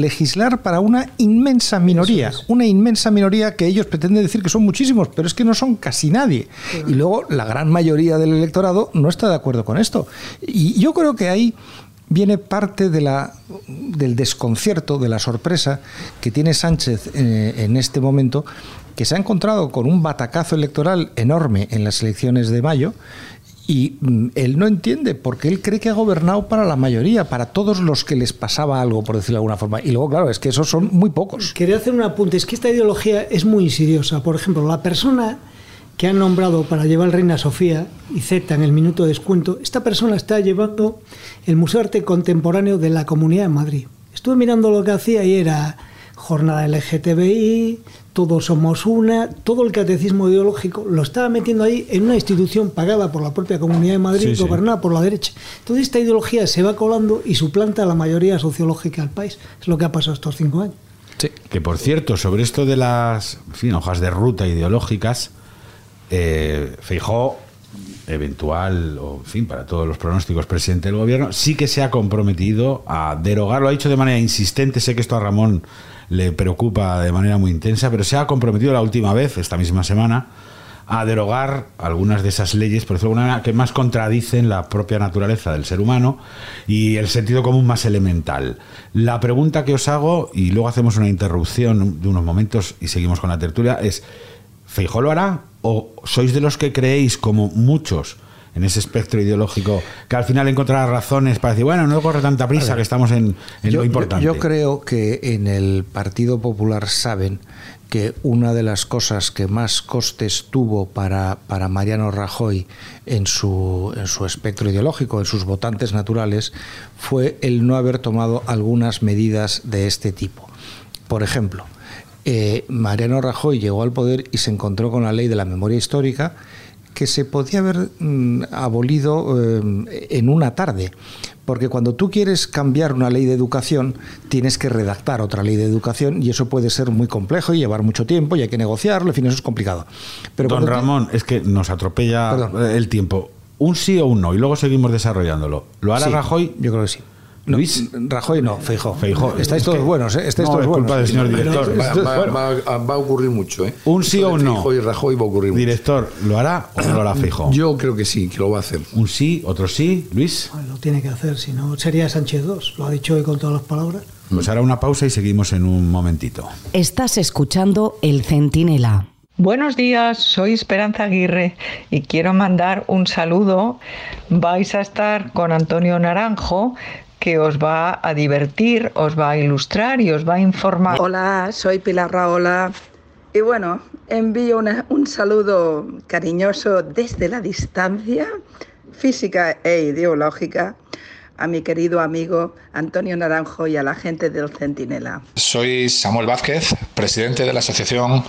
legislar para una inmensa minoría, una inmensa minoría que ellos pretenden decir que son muchísimos, pero es que no son casi nadie. Y luego la gran mayoría del electorado no está de acuerdo con esto. Y yo creo que ahí viene parte de la, del desconcierto, de la sorpresa que tiene Sánchez eh, en este momento, que se ha encontrado con un batacazo electoral enorme en las elecciones de mayo y mm, él no entiende porque él cree que ha gobernado para la mayoría, para todos los que les pasaba algo, por decirlo de alguna forma. Y luego, claro, es que esos son muy pocos. Quería hacer un apunte, es que esta ideología es muy insidiosa. Por ejemplo, la persona que han nombrado para llevar Reina Sofía y Z en el minuto de descuento, esta persona está llevando el Museo de Arte Contemporáneo de la Comunidad de Madrid. Estuve mirando lo que hacía y era jornada LGTBI, todos somos una, todo el catecismo ideológico lo estaba metiendo ahí en una institución pagada por la propia Comunidad de Madrid, gobernada por la derecha. Entonces esta ideología se va colando y suplanta a la mayoría sociológica del país. Es lo que ha pasado estos cinco años. Sí. Que por cierto, sobre esto de las hojas de ruta ideológicas, eh, Feijó, eventual, o en fin, para todos los pronósticos, presidente del gobierno, sí que se ha comprometido a derogar, lo ha dicho de manera insistente, sé que esto a Ramón le preocupa de manera muy intensa, pero se ha comprometido la última vez, esta misma semana, a derogar algunas de esas leyes, por decirlo de alguna manera, que más contradicen la propia naturaleza del ser humano y el sentido común más elemental. La pregunta que os hago, y luego hacemos una interrupción de unos momentos y seguimos con la tertulia, es, ¿Feijó lo hará o sois de los que creéis, como muchos, en ese espectro ideológico que al final encontrará razones para decir, bueno, no corre tanta prisa, que estamos en, lo importante. Yo, creo que en el Partido Popular saben que una de las cosas que más costes tuvo para, para Mariano Rajoy en su, en su espectro ideológico, en sus votantes naturales, fue el no haber tomado algunas medidas de este tipo. Por ejemplo, eh, Mariano Rajoy llegó al poder y se encontró con la ley de la memoria histórica que se podía haber mm, abolido eh, en una tarde. Porque cuando tú quieres cambiar una ley de educación, tienes que redactar otra ley de educación y eso puede ser muy complejo y llevar mucho tiempo y hay que negociarlo, en fin, eso es complicado. Pero Don Ramón, es que nos atropella el tiempo. Un sí o un no y luego seguimos desarrollándolo. ¿Lo hará Rajoy? Yo creo que sí. Luis Rajoy no, Feijó. Feijó. Estáis todos buenos, ¿eh? Estáis todos culpa del señor director. Va, a ocurrir mucho, ¿eh? Un sí o un no. Feijó y Rajoy va a ocurrir Director, ¿lo hará o no lo hará Feijó? Yo creo que sí, que lo va a hacer. Un sí, otro sí, Luis. lo tiene que hacer, si no sería Sánchez 2. Lo ha dicho hoy con todas las palabras. Pues hará una pausa y seguimos en un momentito. Estás escuchando El Centinela. Buenos días, soy Esperanza Aguirre y quiero mandar un saludo. Vais a estar con Antonio Naranjo que os va a divertir, os va a ilustrar y os va a informar. Hola, soy Pilar Raola y bueno, envío un saludo cariñoso desde la distancia física e ideológica a mi querido amigo Antonio Naranjo y a la gente del Centinela. Soy Samuel Vázquez, presidente de la asociación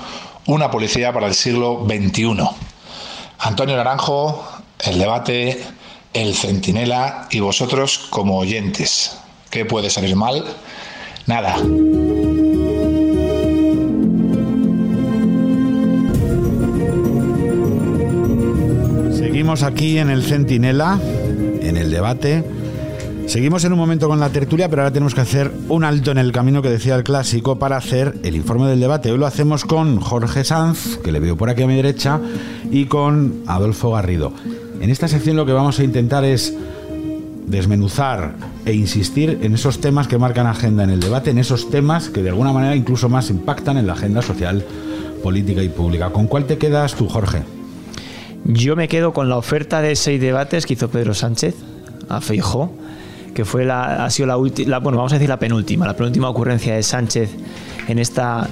Una Policía para el Siglo XXI. Antonio Naranjo, el debate el centinela y vosotros como oyentes. ¿Qué puede salir mal? Nada. Seguimos aquí en el centinela, en el debate. Seguimos en un momento con la tertulia, pero ahora tenemos que hacer un alto en el camino que decía el clásico para hacer el informe del debate. Hoy lo hacemos con Jorge Sanz, que le veo por aquí a mi derecha, y con Adolfo Garrido. En esta sección lo que vamos a intentar es desmenuzar e insistir en esos temas que marcan agenda en el debate, en esos temas que de alguna manera incluso más impactan en la agenda social, política y pública. ¿Con cuál te quedas tú, Jorge? Yo me quedo con la oferta de seis debates que hizo Pedro Sánchez a Feijó, que fue la, ha sido la última, bueno, vamos a decir la penúltima, la penúltima ocurrencia de Sánchez en esta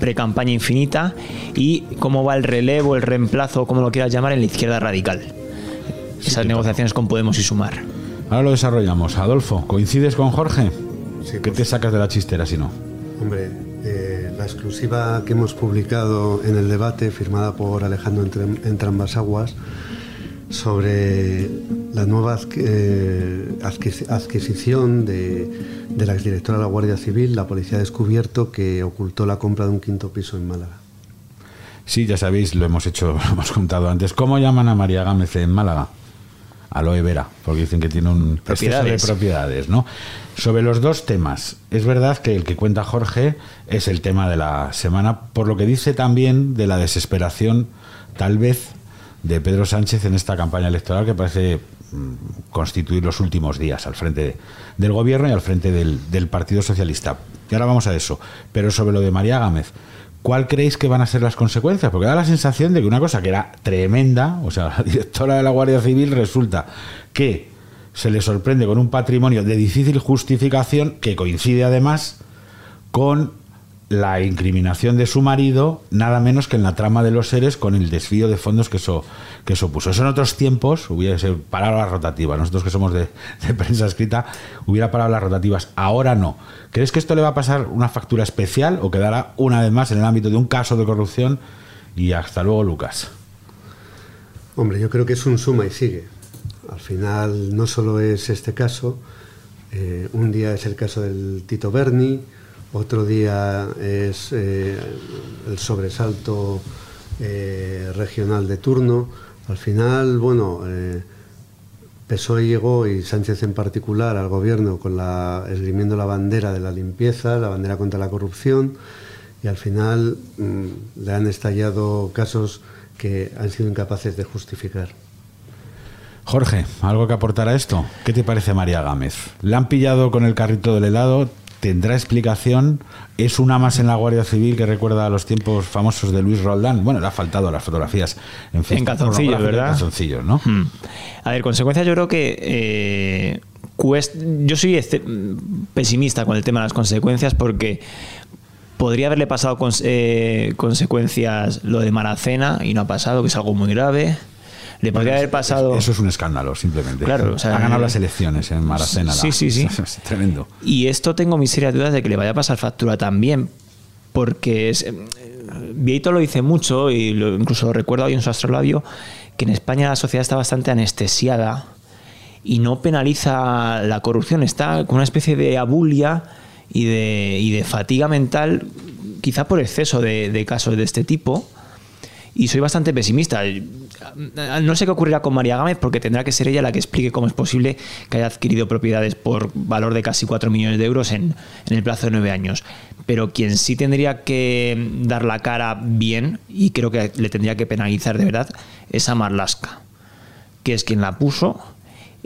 pre-campaña infinita y cómo va el relevo, el reemplazo, como lo quieras llamar, en la izquierda radical esas negociaciones con Podemos y Sumar. Ahora lo desarrollamos. Adolfo, ¿coincides con Jorge? ¿Qué te pues. sacas de la chistera si no? Hombre, eh, la exclusiva que hemos publicado en el debate, firmada por Alejandro entre, ambas aguas, sobre la nueva eh, adquisición de, de la exdirectora de la Guardia Civil, la policía ha descubierto que ocultó la compra de un quinto piso en Málaga. Sí, ya sabéis, lo hemos hecho, lo hemos contado antes. ¿Cómo llaman a María Gámez en Málaga? Aloe vera, porque dicen que tiene un exceso de propiedades, ¿no? Sobre los dos temas, es verdad que el que cuenta Jorge es el tema de la semana, por lo que dice también de la desesperación, tal vez, de Pedro Sánchez en esta campaña electoral que parece mm, constituir los últimos días al frente del gobierno y al frente del, del Partido Socialista. Y ahora vamos a eso. Pero sobre lo de María Gámez, ¿cuál creéis que van a ser las consecuencias? Porque da la sensación de que una cosa que era tremenda, o sea, la directora de la Guardia Civil resulta que se le sorprende con un patrimonio de difícil justificación que coincide además con la incriminación de su marido, nada menos que en la trama de los seres con el desvío de fondos que eso, que eso puso. Eso en otros tiempos hubiera sido palabras rotativas. Nosotros que somos de, prensa escrita, hubiera palabras rotativas. Ahora no. ¿Crees que esto le va a pasar una factura especial o quedará una vez más en el ámbito de un caso de corrupción? Y hasta luego, Lucas. Hombre, yo creo que es un suma y sigue. Al final no solo es este caso, eh, un día es el caso del Tito Berni, otro día es eh, el sobresalto eh, regional de turno. Al final, bueno, eh, PSOE llegó y Sánchez en particular al gobierno con la esgrimiendo la bandera de la limpieza, la bandera contra la corrupción y al final mm, le han estallado casos que han sido incapaces de justificar. Jorge, ¿algo que aportar a esto? ¿Qué te parece María Gámez? ¿Le han pillado con el carrito del helado? Tendrá explicación. Es una más en la Guardia Civil que recuerda a los tiempos famosos de Luis Roldán. Bueno, le ha faltado las fotografías en, en calzoncillos, ¿verdad? En calzoncillos, ¿no? Hmm. A ver, consecuencias yo creo que eh, yo soy este, pesimista con el tema de las consecuencias porque podría haberle pasado eh, consecuencias lo de Maracena y no ha pasado, que es algo muy grave. Le podría haber pasado. Eso es un escándalo, simplemente. Claro, o sea, ha ganado las elecciones en Maracena. Sí, sí, sí. Es tremendo. Y esto tengo mis serias dudas de que le vaya a pasar factura también, porque es, eh, Vieito lo dice mucho y incluso lo recuerdo hoy en su astrolabio que en España la sociedad está bastante anestesiada y no penaliza la corrupción, está con una especie de abulia y de, y de fatiga mental, quizá por exceso de, de casos de este tipo y soy bastante pesimista. No sé qué ocurrirá con María Gámez porque tendrá que ser ella la que explique cómo es posible que haya adquirido propiedades por valor de casi 4 millones de euros en, en el plazo de 9 años. Pero quien sí tendría que dar la cara bien y creo que le tendría que penalizar de verdad es a Marlaska, que es quien la puso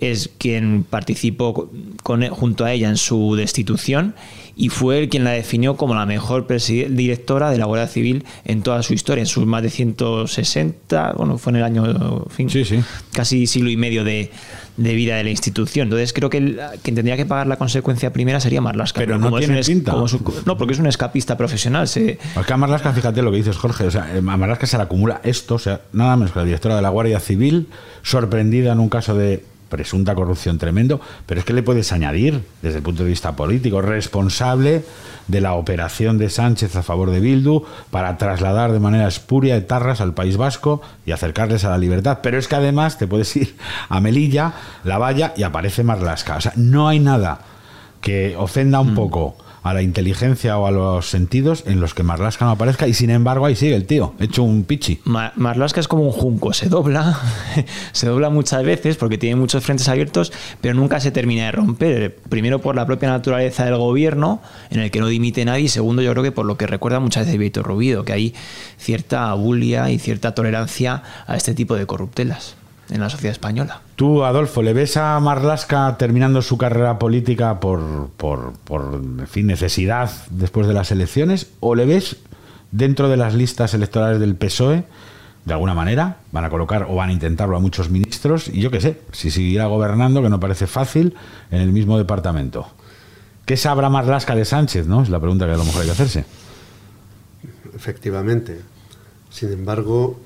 es quien participó con, junto a ella en su destitución y fue el quien la definió como la mejor directora de la Guardia Civil en toda su historia, en sus más de 160, bueno, fue en el año, fin, casi siglo y medio de, vida de la institución. Entonces creo que quien tendría que pagar la consecuencia primera sería Marlaska. Pero, no tiene pinta. no, porque es un escapista profesional. Se... Porque a Marlaska, fíjate lo que dices, Jorge, o sea, a Marlaska se le acumula esto, o sea, nada menos que la directora de la Guardia Civil, sorprendida en un caso de presunta corrupción tremendo, pero es que le puedes añadir, desde el punto de vista político, responsable de la operación de Sánchez a favor de Bildu para trasladar de manera espuria etarras al País Vasco y acercarles a la libertad. Pero es que además te puedes ir a Melilla, La Valla y aparece Marlasca. O sea, no hay nada que ofenda un mm. poco a la inteligencia o a los sentidos en los que Marlaska no aparezca y sin embargo ahí sigue el tío, hecho un pichi. Marlaska es como un junco, se dobla, se dobla muchas veces porque tiene muchos frentes abiertos, pero nunca se termina de romper. Primero por la propia naturaleza del gobierno, en el que no dimite nadie, y segundo yo creo que por lo que recuerda muchas veces Víctor Rubido, que hay cierta abulia y cierta tolerancia a este tipo de corruptelas en la sociedad española. Tú, Adolfo, ¿le ves a Marlaska terminando su carrera política por, por, fin, necesidad después de las elecciones? ¿O le ves dentro de las listas electorales del PSOE? De alguna manera van a colocar o van a intentarlo a muchos ministros y yo qué sé, si seguirá gobernando, que no parece fácil, en el mismo departamento. ¿Qué sabrá Marlaska de Sánchez? ¿no? Es la pregunta que a lo mejor hay que hacerse. Efectivamente. Sin embargo,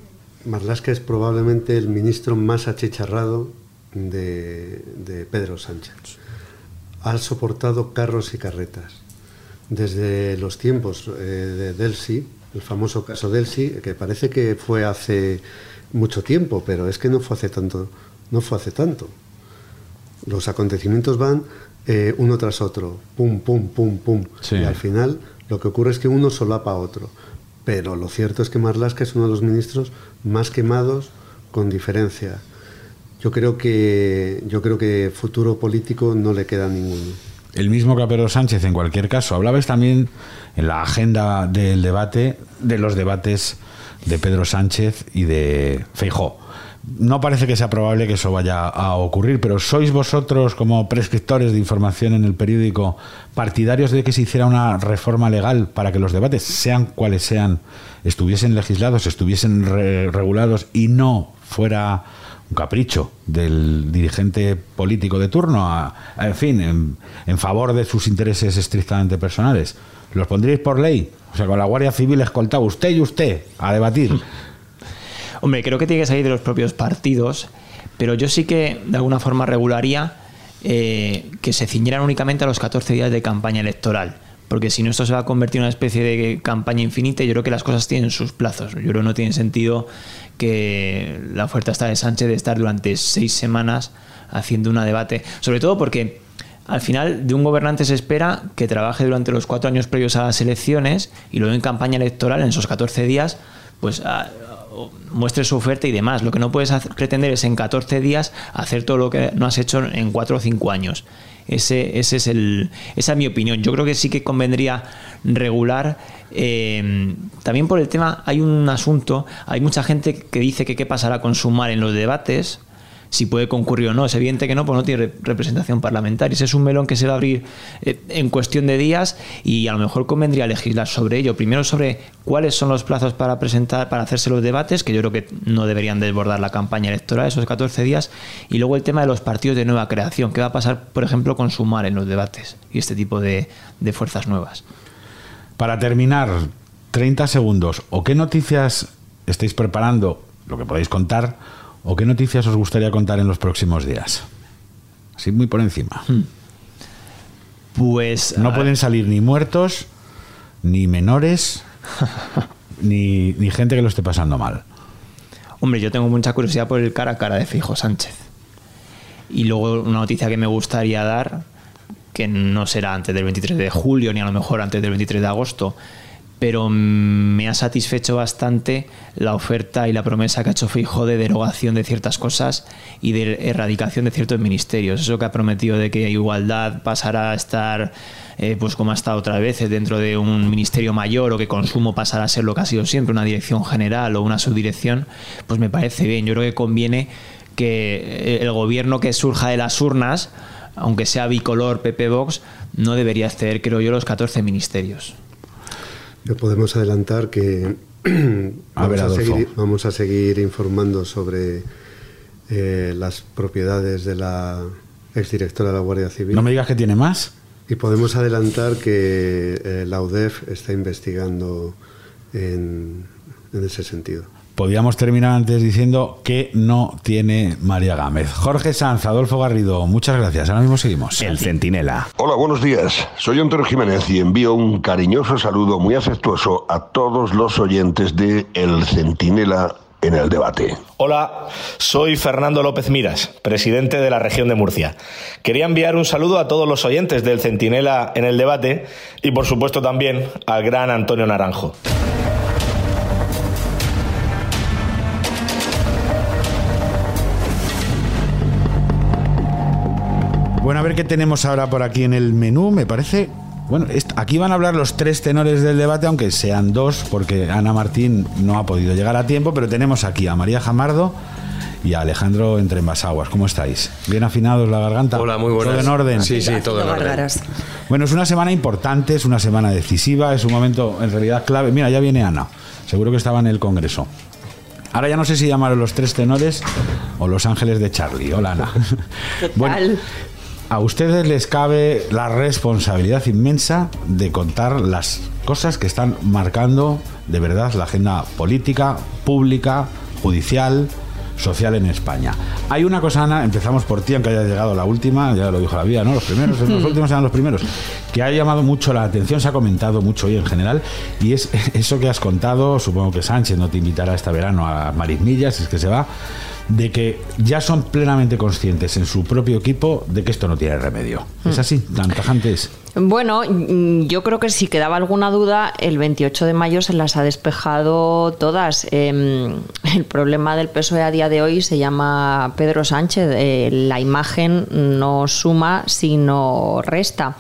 Marlaska es probablemente el ministro más achicharrado de, Pedro Sánchez. Ha soportado carros y carretas. Desde los tiempos eh, de Delsi, el famoso caso Delsi, que parece que fue hace mucho tiempo, pero es que no fue hace tanto. No fue hace tanto. Los acontecimientos van eh, uno tras otro, pum, pum, pum, pum. Y al final lo que ocurre es que uno solapa a otro. Pero lo cierto es que Marlaska es uno de los ministros más quemados con diferencia. Yo creo que yo creo que futuro político no le queda ninguno. El mismo que Pedro Sánchez, en cualquier caso. Hablabais también en la agenda del debate, de los debates de Pedro Sánchez y de Feijó. No parece que sea probable que eso vaya a ocurrir, pero ¿sois vosotros, como prescriptores de información en el periódico, partidarios de que se hiciera una reforma legal para que los debates, sean cuales sean, estuviesen legislados, estuviesen regulados y no fuera un capricho del dirigente político de turno, en fin, en, favor de sus intereses estrictamente personales? ¿Los pondríais por ley? O sea, con la Guardia Civil escoltado usted y usted a debatir. Hombre, creo que tiene que salir de los propios partidos, pero yo sí que de alguna forma regularía eh, que se ciñeran únicamente a los 14 días de campaña electoral. Porque si no, esto se va a convertir en una especie de campaña infinita y yo creo que las cosas tienen sus plazos. Yo creo que no tiene sentido que la oferta está de Sánchez de estar durante seis semanas haciendo un debate. Sobre todo porque al final de un gobernante se espera que trabaje durante los cuatro años previos a las elecciones y luego en campaña electoral, en esos 14 días, pues muestre su oferta y demás. Lo que no puedes pretender es en 14 días hacer todo lo que no has hecho en 4 o 5 años. Ese, ese es el, esa es mi opinión. Yo creo que sí que convendría regular. Eh, también por el tema, hay un asunto, hay mucha gente que dice que qué pasará con Sumar en los debates. Si puede concurrir o no. Es evidente que no, pues no tiene representación parlamentaria. Es un melón que se va a abrir eh, en cuestión de días y a lo mejor convendría legislar sobre ello. Primero sobre cuáles son los plazos para presentar, para hacerse los debates, que yo creo que no deberían desbordar la campaña electoral esos 14 días, y luego el tema de los partidos de nueva creación. ¿Qué va a pasar, por ejemplo, con Sumar en los debates y este tipo de, de fuerzas nuevas? Para terminar, 30 segundos. ¿O qué noticias estáis preparando, lo que podéis contar, o qué noticias os gustaría contar en los próximos días? Así muy por encima. Pues. No pueden salir ni muertos, ni menores, ni, ni gente que lo esté pasando mal. Hombre, yo tengo mucha curiosidad por el cara a cara de Fijo Sánchez. Y luego una noticia que me gustaría dar, que no será antes del 23 de julio, ni a lo mejor antes del 23 de agosto, pero me ha satisfecho bastante la oferta y la promesa que ha hecho Fijo de derogación de ciertas cosas y de erradicación de ciertos ministerios. Eso que ha prometido de que igualdad pasará a estar, eh, pues como ha estado otras veces, dentro de un ministerio mayor o que consumo pasará a ser lo que ha sido siempre, una dirección general o una subdirección, pues me parece bien. Yo creo que conviene que el gobierno que surja de las urnas, aunque sea bicolor PP Vox, no debería exceder, creo yo, los 14 ministerios. Podemos adelantar que vamos, a seguir, vamos, a seguir, informando sobre eh, las propiedades de la exdirectora de la Guardia Civil. No me digas que tiene más. Y podemos adelantar que eh, la UDEF está investigando en, en ese sentido. Podríamos terminar antes diciendo que no tiene María Gámez. Jorge Sanz, Adolfo Garrido, muchas gracias. Ahora mismo seguimos. El Centinela. Hola, buenos días. Soy Antonio Jiménez y envío un cariñoso saludo muy afectuoso a todos los oyentes de El Centinela en el debate. Hola, soy Fernando López Miras, presidente de la región de Murcia. Quería enviar un saludo a todos los oyentes del Centinela en el debate y por supuesto también al gran Antonio Naranjo. Ver qué tenemos ahora por aquí en el menú. Me parece. Bueno, aquí van a hablar los tres tenores del debate, aunque sean dos, porque Ana Martín no ha podido llegar a tiempo, pero tenemos aquí a María Jamardo y a Alejandro Entre Aguas. ¿Cómo estáis? ¿Bien afinados la garganta? Hola, muy buenas. ¿Todo en orden? Sí, sí, todo en orden. Bueno, es una semana importante, es una semana decisiva, es un momento en realidad clave. Mira, ya viene Ana. Seguro que estaba en el Congreso. Ahora ya no sé si llamaron los tres tenores o los ángeles de Charlie. Hola, Ana. ¿Qué tal? A ustedes les cabe la responsabilidad inmensa de contar las cosas que están marcando de verdad la agenda política, pública, judicial, social en España. Hay una cosa, Ana, empezamos por ti, aunque haya llegado la última, ya lo dijo la vida, ¿no? Los primeros, los últimos eran los primeros, que ha llamado mucho la atención, se ha comentado mucho hoy en general, y es eso que has contado, supongo que Sánchez no te invitará este verano a Marismillas, si es que se va, de que ya son plenamente conscientes en su propio equipo de que esto no tiene remedio. ¿Es hmm. así? ¿Tan tajante es? Bueno, mm, yo creo que si quedaba alguna duda, el 28 de mayo se las ha despejado todas. Em, el problema del PSOE a día de hoy se llama Pedro Sánchez. Eh, la imagen no suma, sino resta.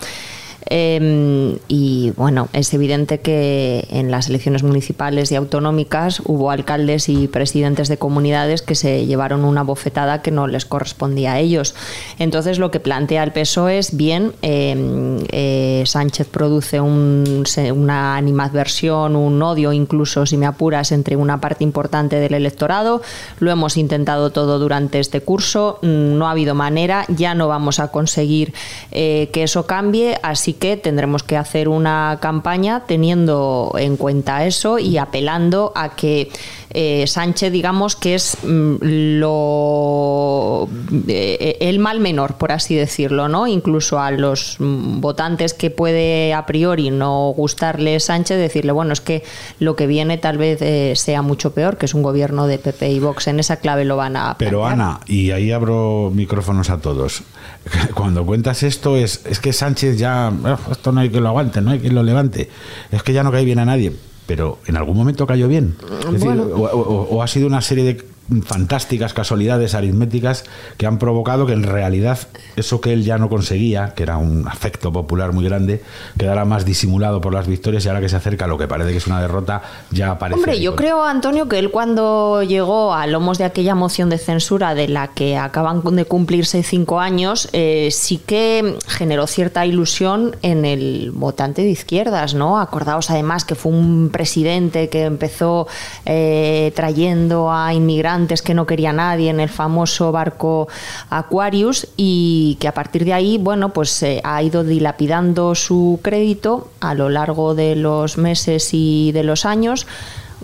Em, y bueno, es evidente que en las elecciones municipales y autonómicas hubo alcaldes y presidentes de comunidades que se llevaron una bofetada que no les correspondía a ellos. Entonces lo que plantea el PSOE es bien, em, eh, Sánchez produce una animadversión, un odio incluso, si me apuras, entre una parte importante del electorado. Lo hemos intentado todo durante este curso, no ha habido manera, ya no vamos a conseguir eh, que eso cambie, así que tendremos que hacer una campaña teniendo en cuenta eso y apelando a que eh, Sánchez, digamos, que es mm, lo eh, el mal menor, por así decirlo, ¿no? Incluso a los mm, votantes que puede a priori no gustarle Sánchez, decirle, bueno, es que lo que viene tal vez eh, sea mucho peor, que es un gobierno de PP y Vox. En esa clave lo van a. Pero Ana, y ahí abro micrófonos a todos. Cuando cuentas esto es, es que Sánchez ya, esto no hay que lo aguante, no hay que lo levante, es que ya no cae bien a nadie pero en algún momento cayó bien. o, ha sido una serie de fantásticas casualidades aritméticas que han provocado que en realidad eso que él ya no conseguía, que era un afecto popular muy grande, quedara más disimulado por las victorias y ahora que se acerca a lo que parece que es una derrota, ya aparece. Hombre, yo creo, Antonio, que él cuando llegó a lomos de aquella moción de censura de la que acaban de cumplirse cinco años, eh, sí que generó cierta ilusión en el votante de izquierdas, ¿no? Acordaos además que fue un presidente que empezó eh, trayendo a inmigrantes que no quería nadie en el famoso barco Aquarius y que a partir de ahí, bueno, pues eh, ha ido dilapidando su crédito a lo largo de los meses y de los años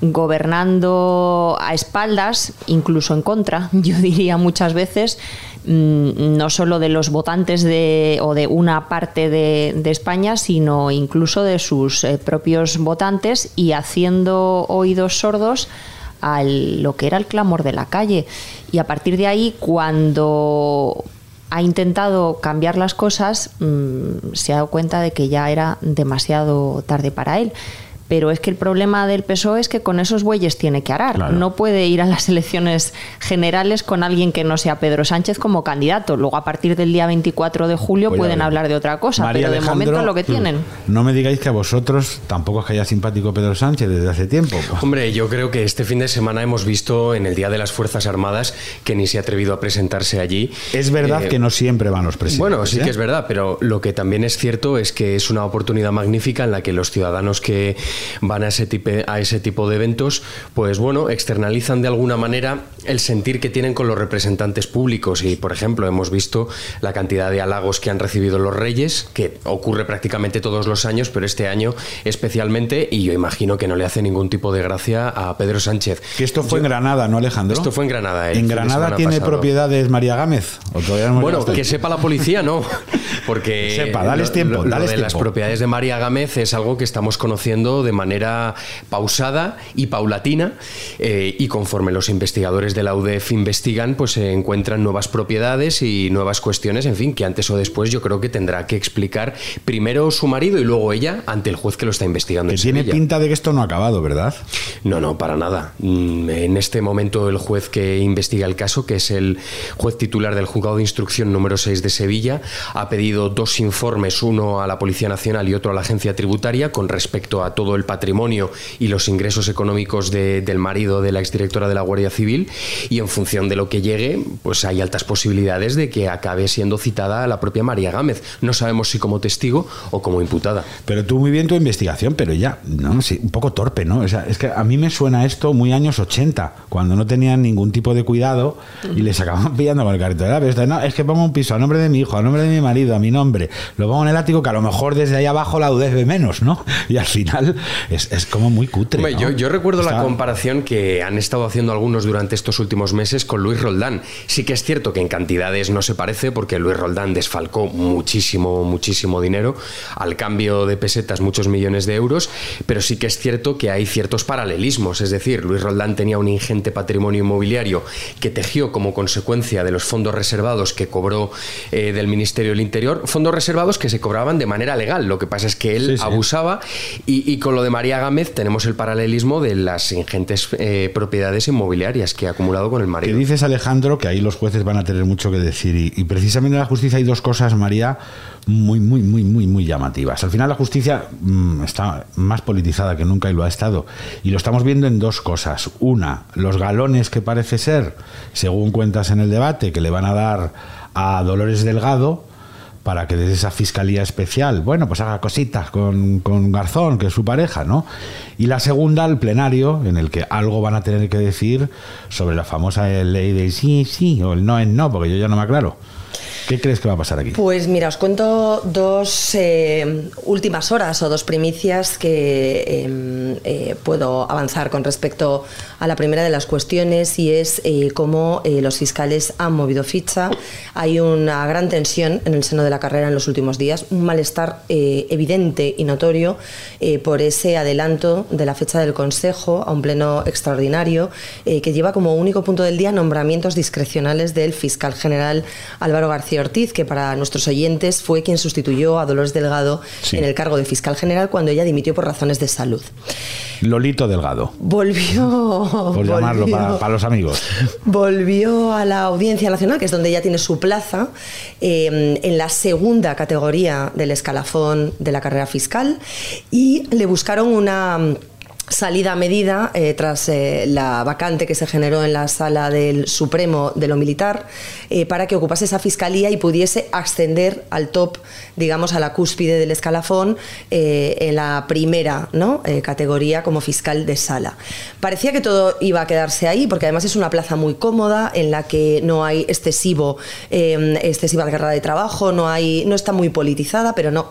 gobernando a espaldas, incluso en contra, yo diría muchas veces, mm, no solo de los votantes de, o de una parte de, España, sino incluso de sus eh, propios votantes y haciendo oídos sordos a lo que era el clamor de la calle. Y a partir de ahí, cuando ha intentado cambiar las cosas, mm, se ha dado cuenta de que ya era demasiado tarde para él pero es que el problema del PSOE es que con esos bueyes tiene que arar. No puede ir a las elecciones generales con alguien que no sea Pedro Sánchez como candidato. Luego, a partir del día 24 de julio, pues pueden hablar de otra cosa, pero de momento lo que tienen. No me digáis que a vosotros tampoco es que haya simpático Pedro Sánchez desde hace tiempo. Hombre, yo creo que este fin de semana hemos visto en el Día de las Fuerzas Armadas que ni se ha atrevido a presentarse allí. Es verdad eh, que no siempre van los presidentes. Bueno, sí que ¿eh? es verdad, pero lo que también es cierto es que es una oportunidad magnífica en la que los ciudadanos que van a ese, tipo, a ese tipo de eventos, pues bueno, externalizan de alguna manera el sentir que tienen con los representantes públicos. Y, por ejemplo, hemos visto la cantidad de halagos que han recibido los reyes, que ocurre prácticamente todos los años, pero este año especialmente, y yo imagino que no le hace ningún tipo de gracia a Pedro Sánchez. Que esto fue en Granada, ¿no, Alejandro? Esto fue en Granada. ¿En Granada tiene propiedades María Gámez? bueno, que sepa la policía, no. Porque sepa, dale tiempo. Lo, de las propiedades de María Gámez es algo que estamos conociendo de manera pausada y paulatina eh, y conforme los investigadores de la UDF investigan, pues se encuentran nuevas propiedades y nuevas cuestiones, en fin, que antes o después yo creo que tendrá que explicar primero su marido y luego ella ante el juez que lo está investigando. Que tiene pinta de que esto no ha acabado, ¿verdad? No, no, para nada. Mm, en este momento el juez que investiga el caso, que es el juez titular del juzgado de instrucción número 6 de Sevilla, ha pedido dos informes, uno a la Policía Nacional y otro a la Agencia Tributaria, con respecto a todo el patrimonio y los ingresos económicos del marido de la exdirectora de la Guardia Civil y en función de lo que llegue, pues hay altas posibilidades de que acabe siendo citada la propia María Gámez. No sabemos si como testigo o como imputada. Pero tú muy bien tu investigación, pero ya, no, sí, un poco torpe, ¿no? es que a mí me suena esto muy años 80, cuando no tenían ningún tipo de cuidado y les acababan pillando con el carrito de la No, es que pongo un piso a nombre de mi hijo, a nombre de mi marido, a mi nombre, lo pongo en el ático que a lo mejor desde ahí abajo la UDF menos, ¿no? Y al final es es, como muy cutre. yo, recuerdo la comparación que han estado haciendo algunos durante estos últimos meses con Luis Roldán. Sí que es cierto que en cantidades no se parece porque Luis Roldán desfalcó muchísimo, muchísimo dinero, al cambio de pesetas muchos millones de euros, pero sí que es cierto que hay ciertos paralelismos. Es decir, Luis Roldán tenía un ingente patrimonio inmobiliario que tejió como consecuencia de los fondos reservados que cobró eh, del Ministerio del Interior, fondos reservados que se cobraban de manera legal. Lo que pasa es que él abusaba y, y con lo de María Gámez tenemos el paralelismo de las ingentes eh, propiedades inmobiliarias que ha acumulado con el marido. ¿Qué dices, Alejandro? Que ahí los jueces van a tener mucho que decir. Y, precisamente en la justicia hay dos cosas, María, muy, muy, muy, muy, muy llamativas. Al final la justicia mm, está más politizada que nunca y lo ha estado. Y lo estamos viendo en dos cosas. Una, los galones que parece ser, según cuentas en el debate, que le van a dar a Dolores Delgado para que desde esa fiscalía especial, bueno, pues haga cositas con, con, Garzón, que es su pareja, ¿no? Y la segunda, el plenario, en el que algo van a tener que decir sobre la famosa ley de sí, sí, o el no es no, porque yo ya no me aclaro. ¿Qué crees que va a pasar aquí? Pues mira, os cuento dos eh, últimas horas o dos primicias que em, eh, puedo avanzar con respecto a la primera de las cuestiones y es eh, cómo los fiscales han movido ficha. Hay una gran tensión en el seno de la carrera en los últimos días, un malestar evidente y notorio por ese adelanto de la fecha del Consejo a un pleno extraordinario que lleva como único punto del día nombramientos discrecionales del fiscal general Álvaro García García Ortiz, que para nuestros oyentes fue quien sustituyó a Dolores Delgado Sí. en el cargo de fiscal general cuando ella dimitió por razones de salud. Lolito Delgado, Volvió, por llamarlo volvió- para, para los amigos. volvió a la Audiencia Nacional, que es donde ella tiene su plaza, eh, en la segunda categoría del escalafón de la carrera fiscal, y le buscaron una salida a medida eh, tras eh, la vacante que se generó en la sala del Supremo de lo Militar eh, para que ocupase esa fiscalía y pudiese ascender al top, digamos, a la cúspide del escalafón en la primera ¿no? Categoría como fiscal de sala. Parecía que todo iba a quedarse ahí porque además es una plaza muy cómoda en la que no hay excesivo, excesiva carga de trabajo, no, hay, no está muy politizada, pero no.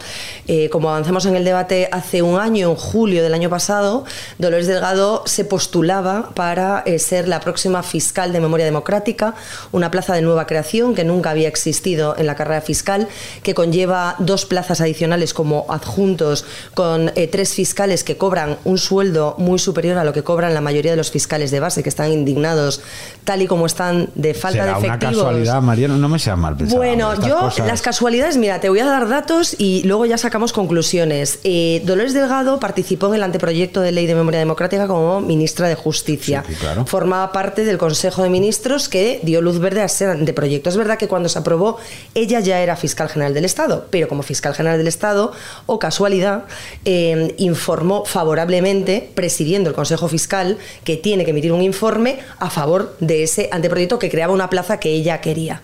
Como avanzamos en el debate hace un año, en julio del año pasado, Dolores Delgado se postulaba para eh, ser la próxima fiscal de memoria democrática, una plaza de nueva creación que nunca había existido en la carrera fiscal, que conlleva dos plazas adicionales como adjuntos con eh, tres fiscales que cobran un sueldo muy superior a lo que cobran la mayoría de los fiscales de base, que están indignados tal y como están de falta Será de una efectivos. casualidad, Mariano, no me seas mal pensado. Bueno, yo cosas- las casualidades, mira, te voy a dar datos y luego ya sacamos conclusiones. Eh, Dolores Delgado participó en el anteproyecto de ley de memoria democrática como ministra de Justicia. Sí, claro. Formaba parte del Consejo de Ministros que dio luz verde a ese anteproyecto. Es verdad que cuando se aprobó ella ya era fiscal general del Estado, pero como fiscal general del Estado, o casualidad, eh, informó favorablemente, presidiendo el Consejo Fiscal, que tiene que emitir un informe a favor de ese anteproyecto que creaba una plaza que ella quería.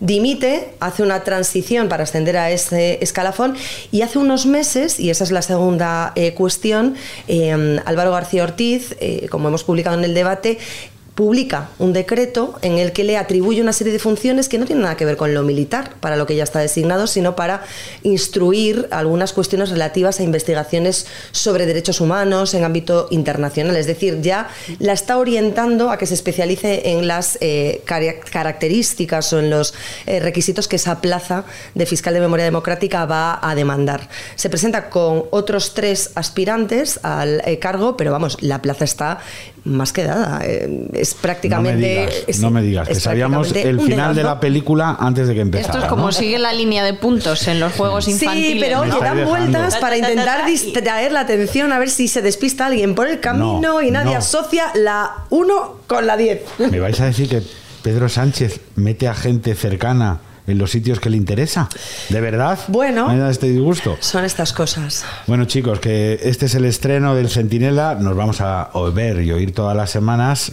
Dimite, hace una transición para ascender a ese escalafón y hace unos meses, y esa es la segunda eh, cuestión, eh, Álvaro García Ortiz, eh, como hemos publicado en el debate, publica un decreto en el que le atribuye una serie de funciones que no tienen nada que ver con lo militar, para lo que ya está designado, sino para instruir algunas cuestiones relativas a investigaciones sobre derechos humanos en ámbito internacional. Es decir, ya la está orientando a que se especialice en las eh, cara- características o en los eh, requisitos que esa plaza de fiscal de memoria democrática va a demandar. Se presenta con otros tres aspirantes al eh, cargo, pero vamos, la plaza está más que dada. eh, es No me prácticamente. digas, es- no me digas, que sabíamos prácticamente el final de la película antes de que empezara. Esto es como ¿no? sigue la línea de puntos en los juegos infantiles. Sí, pero oye, dan vueltas para intentar distraer la atención a ver si se despista alguien por el camino No, y nadie no. asocia la 1 con la 10. ¿Me vais a decir que Pedro Sánchez mete a gente cercana en los sitios que le interesa? ¿De verdad? Bueno. ¿Me da este disgusto? Son estas cosas. Bueno, chicos, que este es el estreno del Centinela. Nos vamos a ver y oír todas las semanas.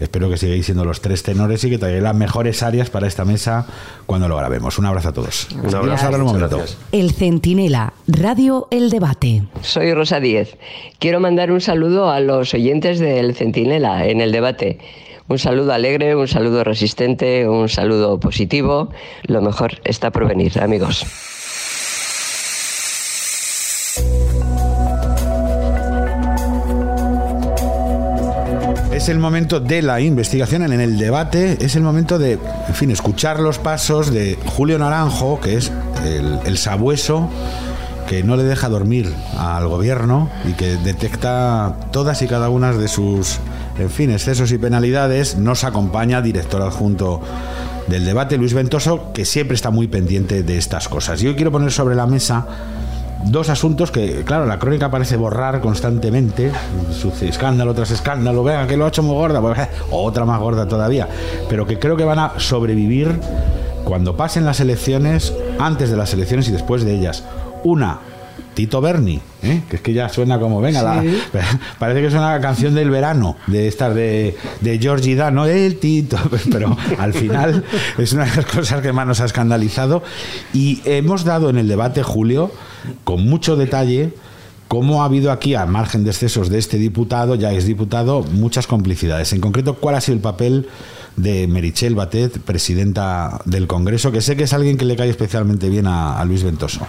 Espero que sigáis siendo los tres tenores y que traigáis las mejores áreas para esta mesa cuando lo grabemos. Un abrazo a todos. Seguimos ahora en un momento. El Centinela, Radio El Debate. Soy Rosa Díez. Quiero mandar un saludo a los oyentes del Centinela en el debate. Un saludo alegre, un saludo resistente, un saludo positivo. Lo mejor está por venir, amigos. Es el momento de la investigación en el debate, es el momento de, en fin, escuchar los pasos de Julio Naranjo, que es el, el sabueso que no le deja dormir al gobierno y que detecta todas y cada una de sus, en fin, excesos y penalidades. Nos acompaña director adjunto del debate, Luis Ventoso, que siempre está muy pendiente de estas cosas. Y hoy quiero poner sobre la mesa dos asuntos que, claro, la crónica parece borrar constantemente. Escándalo tras escándalo. Venga, que lo ha hecho muy gorda. Pues, eh, otra más gorda todavía. Pero que creo que van a sobrevivir cuando pasen las elecciones, antes de las elecciones y después de ellas. Una, Tito Berni, ¿eh? que es que ya suena como, venga, la- parece que es una canción del verano, de estar de, de Georgie Dano, el Tito, pero al final es una de las cosas que más nos ha escandalizado. Y hemos dado en el debate, Julio, con mucho detalle, cómo ha habido aquí, al margen de excesos de este diputado, ya es diputado, muchas complicidades. En concreto, ¿cuál ha sido el papel de Merichel Batet, presidenta del Congreso, que sé que es alguien que le cae especialmente bien a, a Luis Ventoso?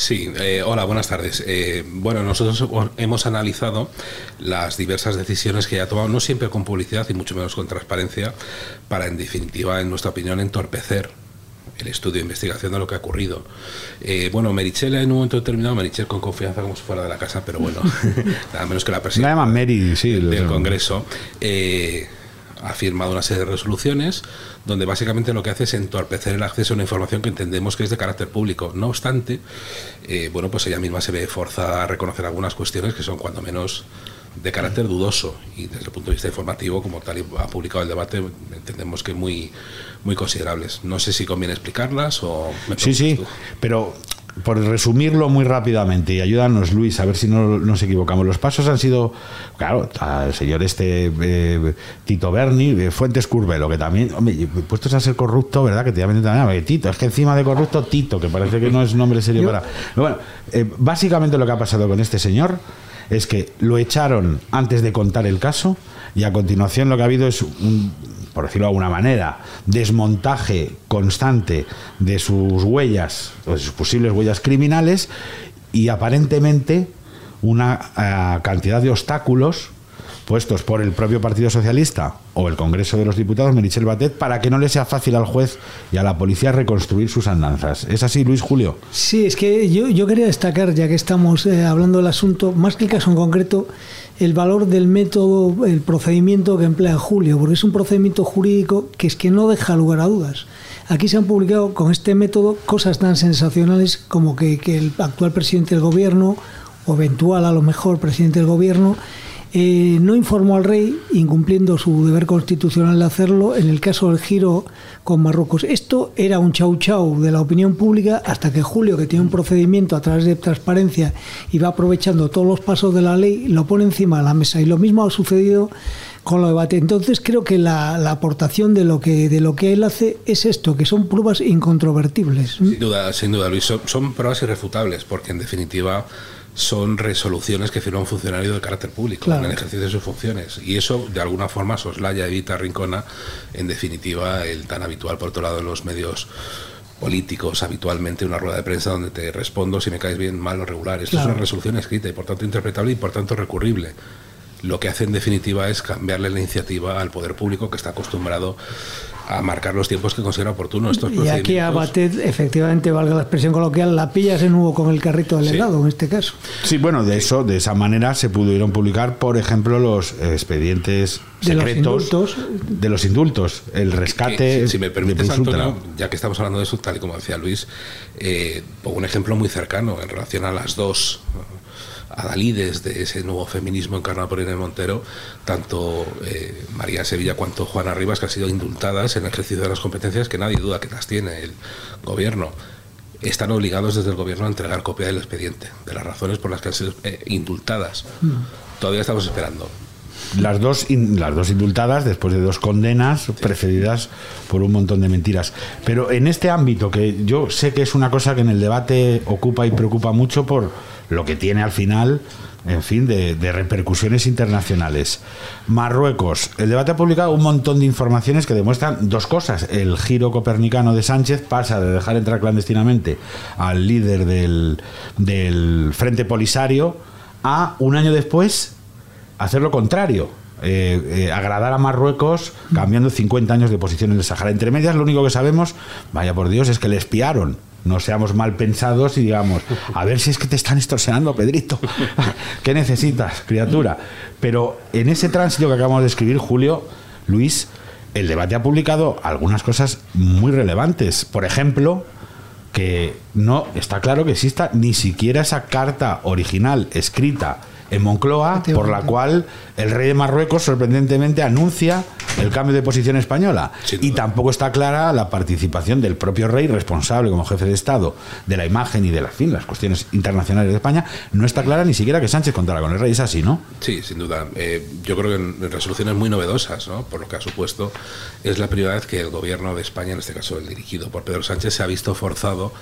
Sí, eh, hola, buenas tardes. Eh, bueno, nosotros hemos analizado las diversas decisiones que ha tomado, no siempre con publicidad y mucho menos con transparencia, para en definitiva, en nuestra opinión, entorpecer el estudio de investigación de lo que ha ocurrido. Eh, bueno, Merichel en un momento determinado, Merichel con confianza como si fuera de la casa, pero bueno, nada menos que la presidenta Nada más Mary, sí. del Congreso, eh, ha firmado una serie de resoluciones donde básicamente lo que hace es entorpecer el acceso a una información que entendemos que es de carácter público. No obstante, eh, bueno, pues ella misma se ve forzada a reconocer algunas cuestiones que son cuando menos de carácter dudoso y desde el punto de vista informativo, como tal y ha publicado el debate, entendemos que muy, muy considerables. No sé si conviene explicarlas o... Me Sí, sí, tú. pero por resumirlo muy rápidamente y ayúdanos Luis a ver si no nos equivocamos. Los pasos han sido, claro, al señor este eh, Tito Berni, eh, Fuentes Curvelo, que también, hombre, puestos a ser corrupto, ¿verdad? Que te llamen también, Tito, es que encima de corrupto, Tito, que parece que no es nombre serio para... Pero bueno, eh, básicamente lo que ha pasado con este señor es que lo echaron antes de contar el caso y a continuación lo que ha habido es un, por decirlo de alguna manera, desmontaje constante de sus huellas, o de sus posibles huellas criminales y aparentemente una eh, cantidad de obstáculos puestos por el propio Partido Socialista o el Congreso de los Diputados, Merichel Batet, para que no le sea fácil al juez y a la policía reconstruir sus andanzas. ¿Es así, Luis Julio? Sí, es que yo, yo quería destacar, ya que estamos eh, hablando del asunto, más que el caso en concreto, el valor del método, el procedimiento que emplea Julio, porque es un procedimiento jurídico que es que no deja lugar a dudas. Aquí se han publicado con este método cosas tan sensacionales como que, que el actual presidente del gobierno, o eventual a lo mejor presidente del gobierno, eh, no informó al rey, incumpliendo su deber constitucional de hacerlo, en el caso del giro con Marruecos. Esto era un chau chau de la opinión pública hasta que Julio, que tiene un procedimiento a través de transparencia y va aprovechando todos los pasos de la ley, lo pone encima de la mesa. Y lo mismo ha sucedido con lo debate. Entonces creo que la, la aportación de lo que de lo que él hace es esto, que son pruebas incontrovertibles. Sin duda, sin duda, Luis. Son, son pruebas irrefutables, porque en definitiva son resoluciones que firma un funcionario de carácter público Claro. en el ejercicio de sus funciones. Y eso, de alguna forma, soslaya, evita, rincona, en definitiva, el tan habitual, por otro lado, en los medios políticos habitualmente una rueda de prensa donde te respondo si me caes bien, mal o regular. Esto Claro. es una resolución escrita y por tanto interpretable y por tanto recurrible. Lo que hace en definitiva es cambiarle la iniciativa al poder público que está acostumbrado a marcar los tiempos que considera oportuno estos Y aquí a. Batet, efectivamente, valga la expresión coloquial, la pillas en nuevo con el carrito del Sí. helado, en este caso. Sí, bueno, de eso, de esa manera se pudieron publicar, por ejemplo, los expedientes De los secretos indultos. de los indultos, el rescate. Que, si, si me permites. Antonio, ya que estamos hablando de eso, tal y como decía Luis, eh, pongo un ejemplo muy cercano en relación a las dos eh, adalides de ese nuevo feminismo encarnado por Irene Montero, tanto eh, María Sevilla cuanto Juana Rivas, que han sido indultadas en el ejercicio de las competencias que nadie duda que las tiene el gobierno. Están obligados desde el gobierno a entregar copia del expediente, de las razones por las que han sido eh, indultadas. Todavía estamos esperando. Las dos, in- las dos indultadas después de dos condenas precedidas por un montón de mentiras. Pero en este ámbito, que yo sé que es una cosa que en el debate ocupa y preocupa mucho por lo que tiene al final, en fin, de, repercusiones internacionales. Marruecos. El debate ha publicado un montón de informaciones que demuestran dos cosas. El giro copernicano de Sánchez pasa de dejar entrar clandestinamente al líder del, del Frente Polisario a un año después hacer lo contrario. Eh, eh, agradar a Marruecos cambiando 50 años de posición en el Sahara. Entre medias, lo único que sabemos, vaya por Dios, es que le espiaron. No seamos mal pensados y digamos, a ver si es que te están extorsionando, Pedrito. ¿Qué necesitas, criatura? Pero en ese tránsito que acabamos de escribir, Julio, Luis, el debate ha publicado algunas cosas muy relevantes. Por ejemplo, que no está claro que exista ni siquiera esa carta original escrita en Moncloa por la cual el rey de Marruecos sorprendentemente anuncia el cambio de posición española y tampoco está clara la participación del propio rey responsable como jefe de Estado de la imagen y de las, fin, las cuestiones internacionales de España no está clara ni siquiera que Sánchez contara con el rey es así ¿no? Sí, sin duda. Eh, yo creo que en, resoluciones muy novedosas, ¿no? por lo que ha supuesto, es la primera vez que el gobierno de España, en este caso el dirigido por Pedro Sánchez, se ha visto forzado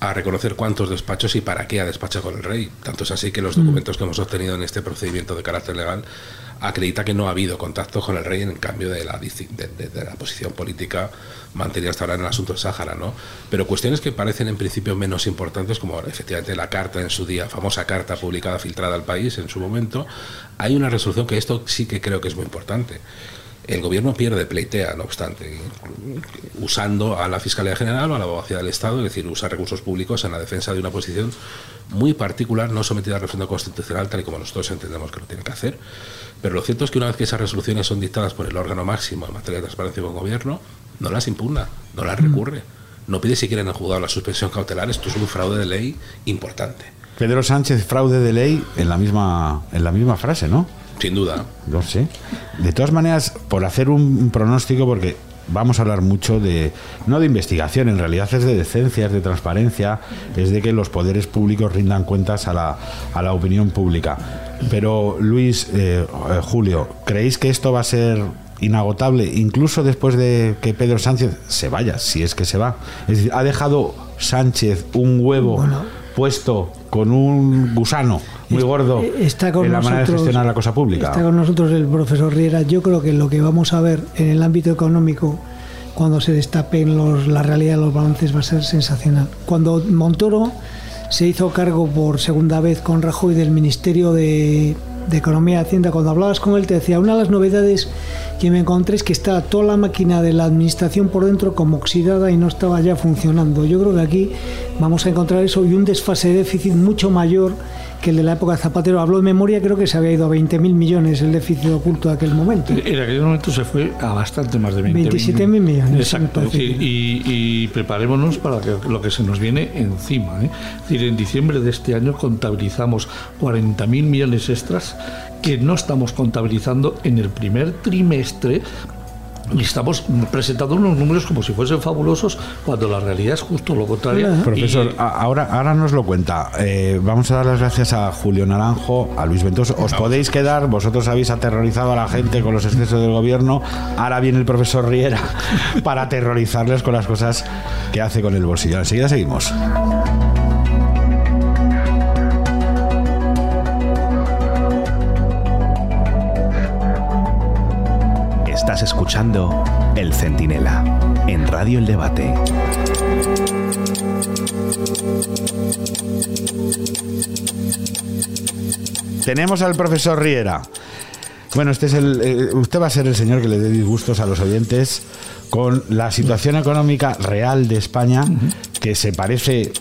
a reconocer cuántos despachos y para qué ha despachado con el rey. Tanto es así que los Mm. documentos que hemos obtenido en este procedimiento de carácter legal acredita que no ha habido contacto con el rey en cambio de la, de la posición política mantenida hasta ahora en el asunto del Sáhara, ¿no? Pero cuestiones que parecen en principio menos importantes, como efectivamente la carta en su día, famosa carta publicada, filtrada al país en su momento, hay una resolución que esto sí que creo que es muy importante. El gobierno pierde, pleitea, no obstante, usando a la Fiscalía General o a la Abogacía del Estado, es decir, usa recursos públicos en la defensa de una posición muy particular, no sometida a referendo constitucional, tal y como nosotros entendemos que lo tiene que hacer. Pero lo cierto es que una vez que esas resoluciones son dictadas por el órgano máximo en materia de transparencia con gobierno, no las impugna, no las recurre, no pide siquiera en el juzgado la suspensión cautelar. Esto es un fraude de ley importante. Pedro Sánchez, fraude de ley, en la misma, en la misma frase, ¿no? Sin duda. No sé. De todas maneras, por hacer un pronóstico, porque vamos a hablar mucho de, no de investigación, en realidad es de decencia, es de transparencia, es de que los poderes públicos rindan cuentas a la, a la opinión pública. Pero Luis, eh, eh, Julio, ¿creéis que esto va a ser inagotable, incluso después de que Pedro Sánchez se vaya, si es que se va? Es decir, ha dejado Sánchez un huevo puesto con un gusano muy gordo está con en la manera de nosotros- gestionar la cosa pública. Está con nosotros el profesor Riera. Yo creo que lo que vamos a ver en el ámbito económico cuando se destapen los, la realidad de los balances va a ser sensacional. Cuando Montoro se hizo cargo por segunda vez con Rajoy del Ministerio de, de Economía y Hacienda, cuando hablabas con él te decía, una de las novedades que me encontré es que está toda la máquina de la administración por dentro como oxidada y no estaba ya funcionando. Yo creo que aquí vamos a encontrar eso y un desfase de déficit mucho mayor que el de la época de Zapatero. Habló de memoria, creo que se había ido a 20.000 millones el déficit oculto de aquel momento. En aquel momento se fue a bastante más de 20 27.000 millones, Exacto. es decir, y, y preparémonos para lo que se nos viene encima. ¿eh? Es decir, en diciembre de este año contabilizamos 40.000 millones extras que no estamos contabilizando en el primer trimestre. Y estamos presentando unos números como si fuesen fabulosos, cuando la realidad es justo lo contrario. Profesor, Y- a- ahora, ahora nos lo cuenta. Eh, vamos a dar las gracias a Julio Naranjo, a Luis Ventoso. Os podéis quedar, vosotros habéis aterrorizado a la gente con los excesos del gobierno. Ahora viene el profesor Riera para aterrorizarles con las cosas que hace con el bolsillo. Enseguida seguimos. Estás escuchando El Centinela en Radio El Debate. Tenemos al profesor Riera. Bueno, este es el, eh, usted va a ser el señor que le dé disgustos a los oyentes con la situación económica real de España, que se parece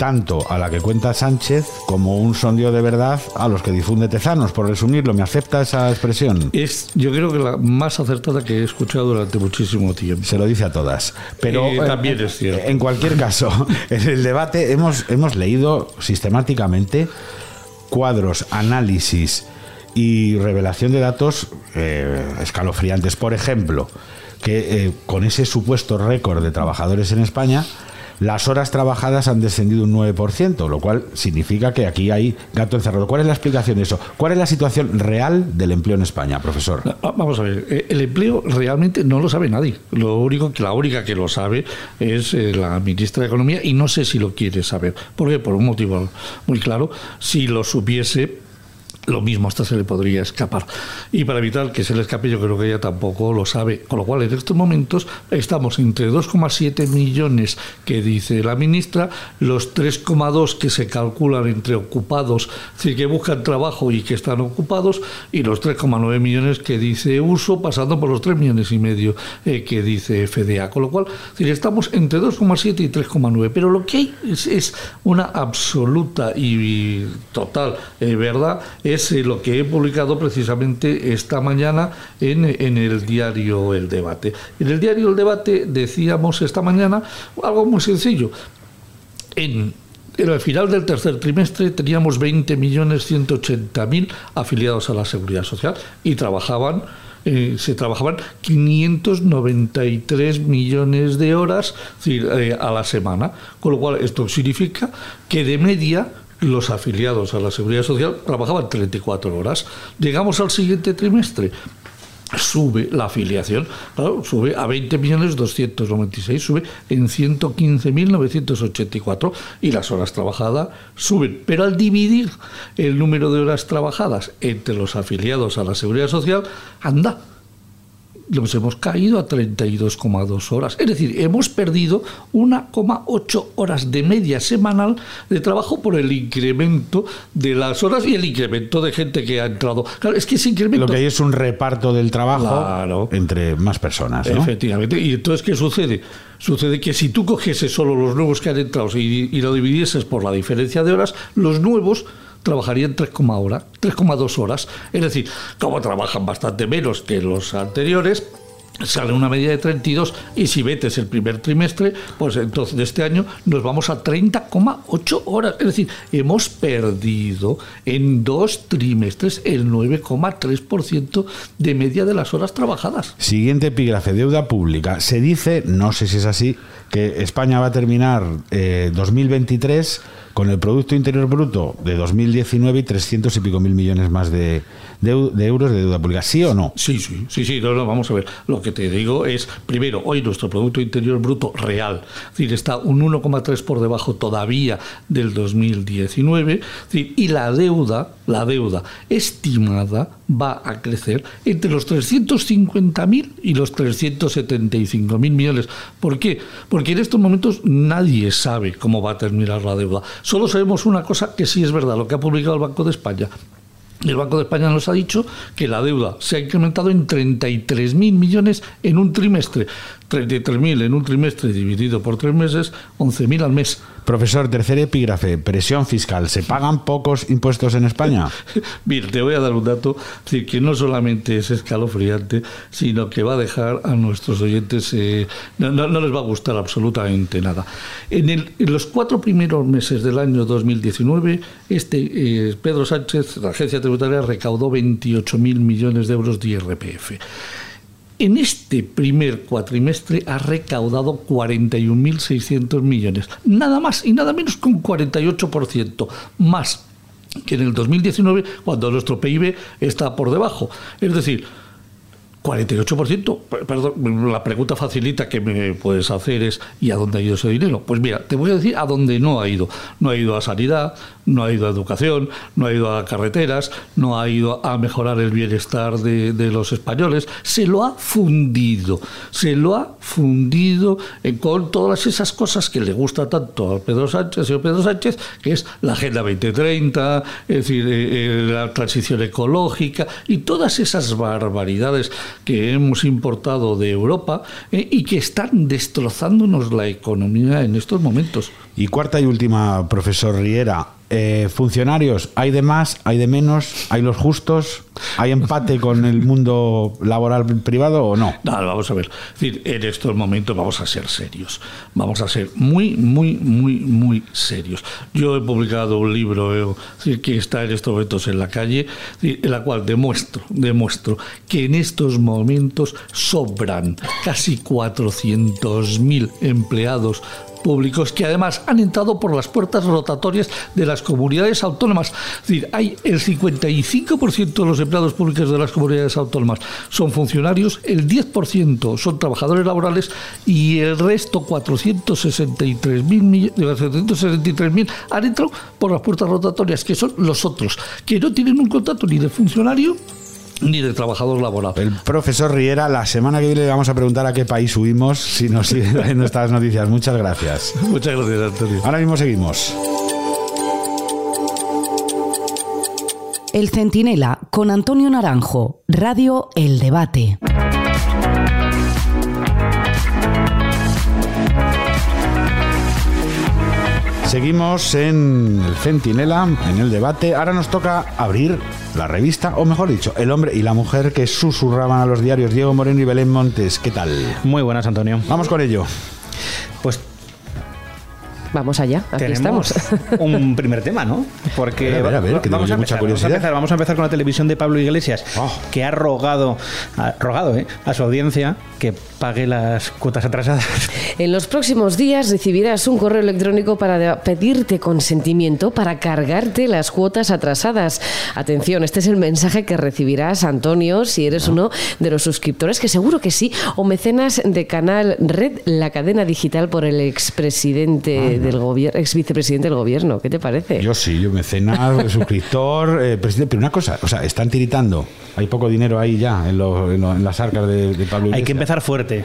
tanto a la que cuenta Sánchez como un sondeo de verdad a los que difunde Tezanos. Por resumirlo, ¿me acepta esa expresión? Es, yo creo que la más acertada que he escuchado durante muchísimo tiempo. Se lo dice a todas. Pero Eh, también es cierto. En cualquier caso, en el debate hemos, hemos leído sistemáticamente cuadros, análisis y revelación de datos eh, escalofriantes. Por ejemplo, que eh, con ese supuesto récord de trabajadores en España, las horas trabajadas han descendido un 9%, lo cual significa que aquí hay gato encerrado. ¿Cuál es la explicación de eso? ¿Cuál es la situación real del empleo en España, profesor? Ah, Vamos a ver, eh, el empleo realmente no lo sabe nadie. Lo único que la única que lo sabe es eh, la ministra de Economía y no sé si lo quiere saber. Porque por un motivo muy claro, si lo supiese lo mismo hasta se le podría escapar. Y para evitar que se le escape, yo creo que ella tampoco lo sabe. Con lo cual, en estos momentos estamos entre 2,7 millones que dice la ministra, los 3,2 que se calculan entre ocupados, es decir, que buscan trabajo y que están ocupados, y los 3,9 millones que dice uso, pasando por los 3 millones y medio eh, que dice FDA. Con lo cual, es estamos entre 2,7 y 3,9. Pero lo que hay es, una absoluta y, y total eh, verdad es eh, lo que he publicado precisamente esta mañana en, en el diario El Debate. En el diario El Debate decíamos esta mañana algo muy sencillo. En el final del tercer trimestre teníamos 20.180.000 afiliados a la Seguridad Social y trabajaban eh, se trabajaban 593 millones de horas eh, a la semana, con lo cual esto significa que de media los afiliados a la Seguridad Social trabajaban 34 horas. Llegamos al siguiente trimestre, sube la afiliación, sube a 20.296, sube en 115.984 y las horas trabajadas suben. Pero al dividir el número de horas trabajadas entre los afiliados a la Seguridad Social, anda, nos hemos caído a 32,2 horas. Es decir, hemos perdido 1,8 horas de media semanal de trabajo por el incremento de las horas y el incremento de gente que ha entrado. Claro, es que ese incremento... Lo que hay es un reparto del trabajo entre más personas. ¿no? Efectivamente. Y entonces, ¿qué sucede? Sucede que si tú cogieses solo los nuevos que han entrado y, y lo dividieses por la diferencia de horas, los nuevos trabajarían 3,2 horas. Es decir, como trabajan bastante menos que los anteriores, sale una media de 32 y si metes el primer trimestre, pues entonces de este año nos vamos a 30,8 horas. Es decir, hemos perdido en dos trimestres el 9,3% de media de las horas trabajadas. Siguiente epígrafe, deuda pública. Se dice, no sé si es así, que España va a terminar eh, 2023 con el Producto Interior Bruto de 2019 y 300 y pico mil millones más de, de, euros de deuda pública. ¿Sí o no? Sí, sí, sí, sí, no, no, vamos a ver. Lo que te digo es, primero, hoy nuestro Producto Interior Bruto real, decir, está un 1,3 por debajo todavía del 2019, es decir, y la deuda, la deuda estimada va a crecer entre los 350.000 y los 375.000 millones. ¿Por qué? En estos momentos nadie sabe cómo va a terminar la deuda. Solo sabemos una cosa que sí es verdad, lo que ha publicado el Banco de España. El Banco de España nos ha dicho que la deuda se ha incrementado en 33.000 millones en un trimestre. 33.000 en un trimestre dividido por tres meses, 11.000 al mes. Profesor, tercer epígrafe, presión fiscal. ¿Se pagan pocos impuestos en España? Mira, te voy a dar un dato que no solamente es escalofriante, sino que va a dejar a nuestros oyentes, eh, no, no, no, les va a gustar absolutamente nada. En, el, en, los cuatro primeros meses del año 2019, este eh, Pedro Sánchez, la agencia tributaria, recaudó 28.000 millones de euros de IRPF en este primer cuatrimestre ha recaudado 41.600 millones, nada más y nada menos que un 48% más que en el 2019 cuando nuestro PIB está por debajo. Es decir, 48%. Perdón, la pregunta facilita que me puedes hacer es ¿y a dónde ha ido ese dinero? Pues mira, te voy a decir a dónde no ha ido. No ha ido a sanidad, no ha ido a educación, no ha ido a carreteras, no ha ido a mejorar el bienestar de, los españoles. Se lo ha fundido, se lo ha fundido con todas esas cosas que le gusta tanto a Pedro Sánchez, señor Pedro Sánchez, que es la Agenda 2030, es decir, eh, la transición ecológica y todas esas barbaridades que hemos importado de Europa eh, y que están destrozándonos la economía en estos momentos. Y cuarta y última, profesor Riera, eh, funcionarios, ¿hay de más, hay de menos, hay los justos, hay empate con el mundo laboral privado o no? No, vamos a ver. Es en estos momentos vamos a ser serios, vamos a ser muy, muy, muy, muy serios. Yo he publicado un libro eh, que está en estos momentos en la calle, en la cual demuestro, demuestro que en estos momentos sobran casi 400.000 empleados públicos que además han entrado por las puertas rotatorias de las comunidades autónomas. Es decir, hay el 55% de los empleados públicos de las comunidades autónomas son funcionarios, el 10% son trabajadores laborales y el resto, 463.000 han entrado por las puertas rotatorias, que son los otros, que no tienen un contrato ni de funcionario ni de trabajador laboral. El profesor Riera, la semana que viene le vamos a preguntar a qué país huimos si nos siguen trayendo estas noticias. Muchas gracias. Muchas gracias, Antonio. Ahora mismo seguimos. El Centinela con Antonio Naranjo, Radio El Debate. Seguimos en el Centinela, en el debate. Ahora nos toca abrir la revista, o mejor dicho, el hombre y la mujer que susurraban a los diarios. Diego Moreno y Belén Montes, ¿qué tal? Muy buenas, Antonio. Vamos con ello. Vamos allá, aquí Tenemos estamos. un primer tema, ¿no? Porque a ver, a ver, que vamos, a mucha empezar, vamos, a curiosidad. empezar, vamos a empezar con la televisión de Pablo Iglesias, Oh. que ha rogado, ha rogado ¿eh? a su audiencia que pague las cuotas atrasadas. En los próximos días recibirás un correo electrónico para pedirte consentimiento para cargarte las cuotas atrasadas. Atención, este es el mensaje que recibirás, Antonio, si eres uno de los suscriptores, que seguro que sí, o mecenas de Canal Red, la cadena digital por el expresidente del gobierno, ex vicepresidente del gobierno. ¿Qué te parece? Yo sí, yo mecenas, suscriptor, eh, presidente. Pero una cosa, o sea, están tiritando. Hay poco dinero ahí ya en, lo- en lo- en las arcas de, de Pablo Hay que Iglesias. empezar fuerte.